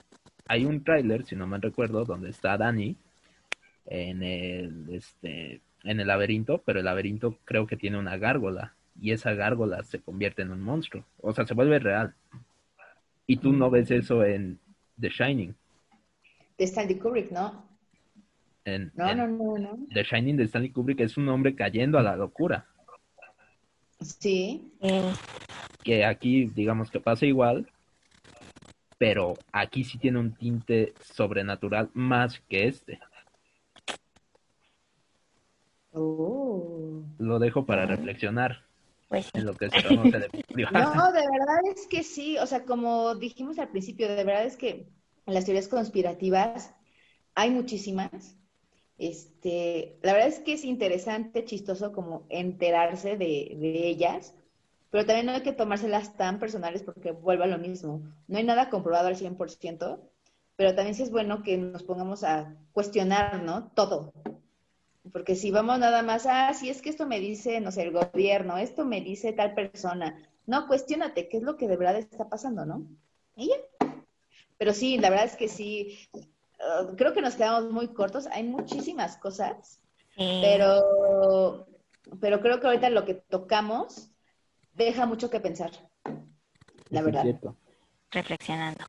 hay un tráiler, si no me recuerdo, donde está Dani en el este en el laberinto, pero el laberinto creo que tiene una gárgola y esa gárgola se convierte en un monstruo. O sea, se vuelve real. Y tú no ves eso en The Shining. De Stanley Kubrick, ¿no? En, No, en no, no, no. The Shining de Stanley Kubrick es un hombre cayendo a la locura. Sí. Que aquí, digamos que pasa igual, pero aquí sí tiene un tinte sobrenatural más que este. Oh. Lo dejo para reflexionar pues en lo que cerramos el episodio. (laughs) No, de verdad es que sí, o sea, como dijimos al principio, de verdad es que las teorías conspirativas hay muchísimas. Este, la verdad es que es interesante, chistoso como enterarse de, de ellas, pero también no hay que tomárselas tan personales porque vuelve a lo mismo. No hay nada comprobado al 100%, pero también sí es bueno que nos pongamos a cuestionar, ¿no? Todo. Porque si vamos nada más, ah, si es que esto me dice, no sé, el gobierno, esto me dice tal persona. No, cuestiónate qué es lo que de verdad está pasando, ¿no? Y ya. Pero sí, la verdad es que sí, uh, creo que nos quedamos muy cortos. Hay muchísimas cosas, Sí. pero, pero creo que ahorita lo que tocamos deja mucho que pensar. La Eso es verdad. cierto. reflexionando.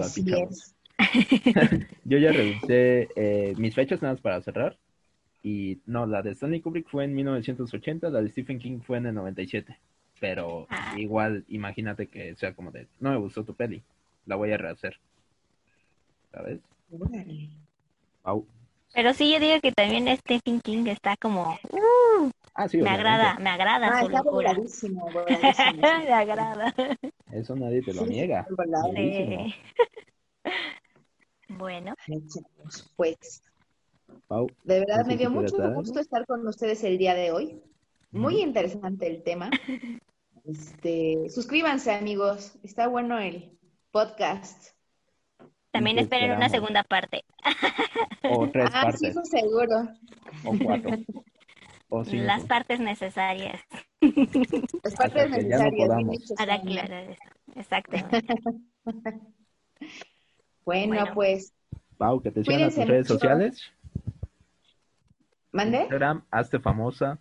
Así es. (laughs) Yo ya revisé eh, mis fechas nada más para cerrar. Y no, la de Stanley Kubrick fue en 1980, la de Stephen King fue en el 97. Pero Ah. igual, imagínate que sea como de, no me gustó tu peli, la voy a rehacer. ¿Sabes? Au. Pero sí, yo digo que también Stephen King está como, uh, Ah, sí, me agrada, me agrada Ah, su está locura. voladísimo, (laughs) voladísimo. me agrada. Eso nadie te lo Sí, niega. Sí. (laughs) Bueno, Pues, Pau, de verdad ¿no sé me dio mucho gusto estar con ustedes el día de hoy. Muy interesante el tema. (laughs) Este, suscríbanse, amigos. Está bueno el podcast. también esperen una segunda parte. O tres ah, sí, eso seguro. o cuatro, o cinco. Las partes necesarias Las partes que ya no necesarias. para aclarar eso. Exactamente. (laughs) Bueno, Bueno. pues, Pau, que te sigan a tus redes mucho. sociales. ¿Mande? Instagram, hazte famosa.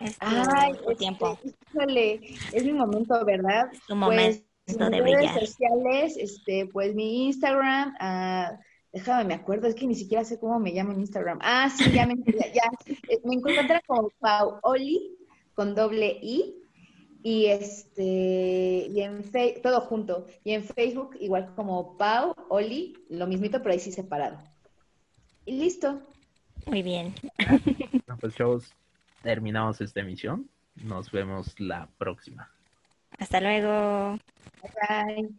Es tu, Ay, este, tiempo, híjole, es mi momento, ¿verdad? tu momento Pues, de mis brillar. redes sociales, este, pues mi Instagram, ah, déjame, me acuerdo, es que ni siquiera sé cómo me llamo en Instagram. Ah, sí, ya me, ya, ya, eh, me encuentran como Paoli con doble I y este, y en Fe- todo junto, y en Facebook igual como Pau, Oli, lo mismito, pero ahí sí separado. Y listo. Muy bien. (laughs) Bueno, pues chavos, terminamos esta emisión. Nos vemos la próxima. Hasta luego. Bye.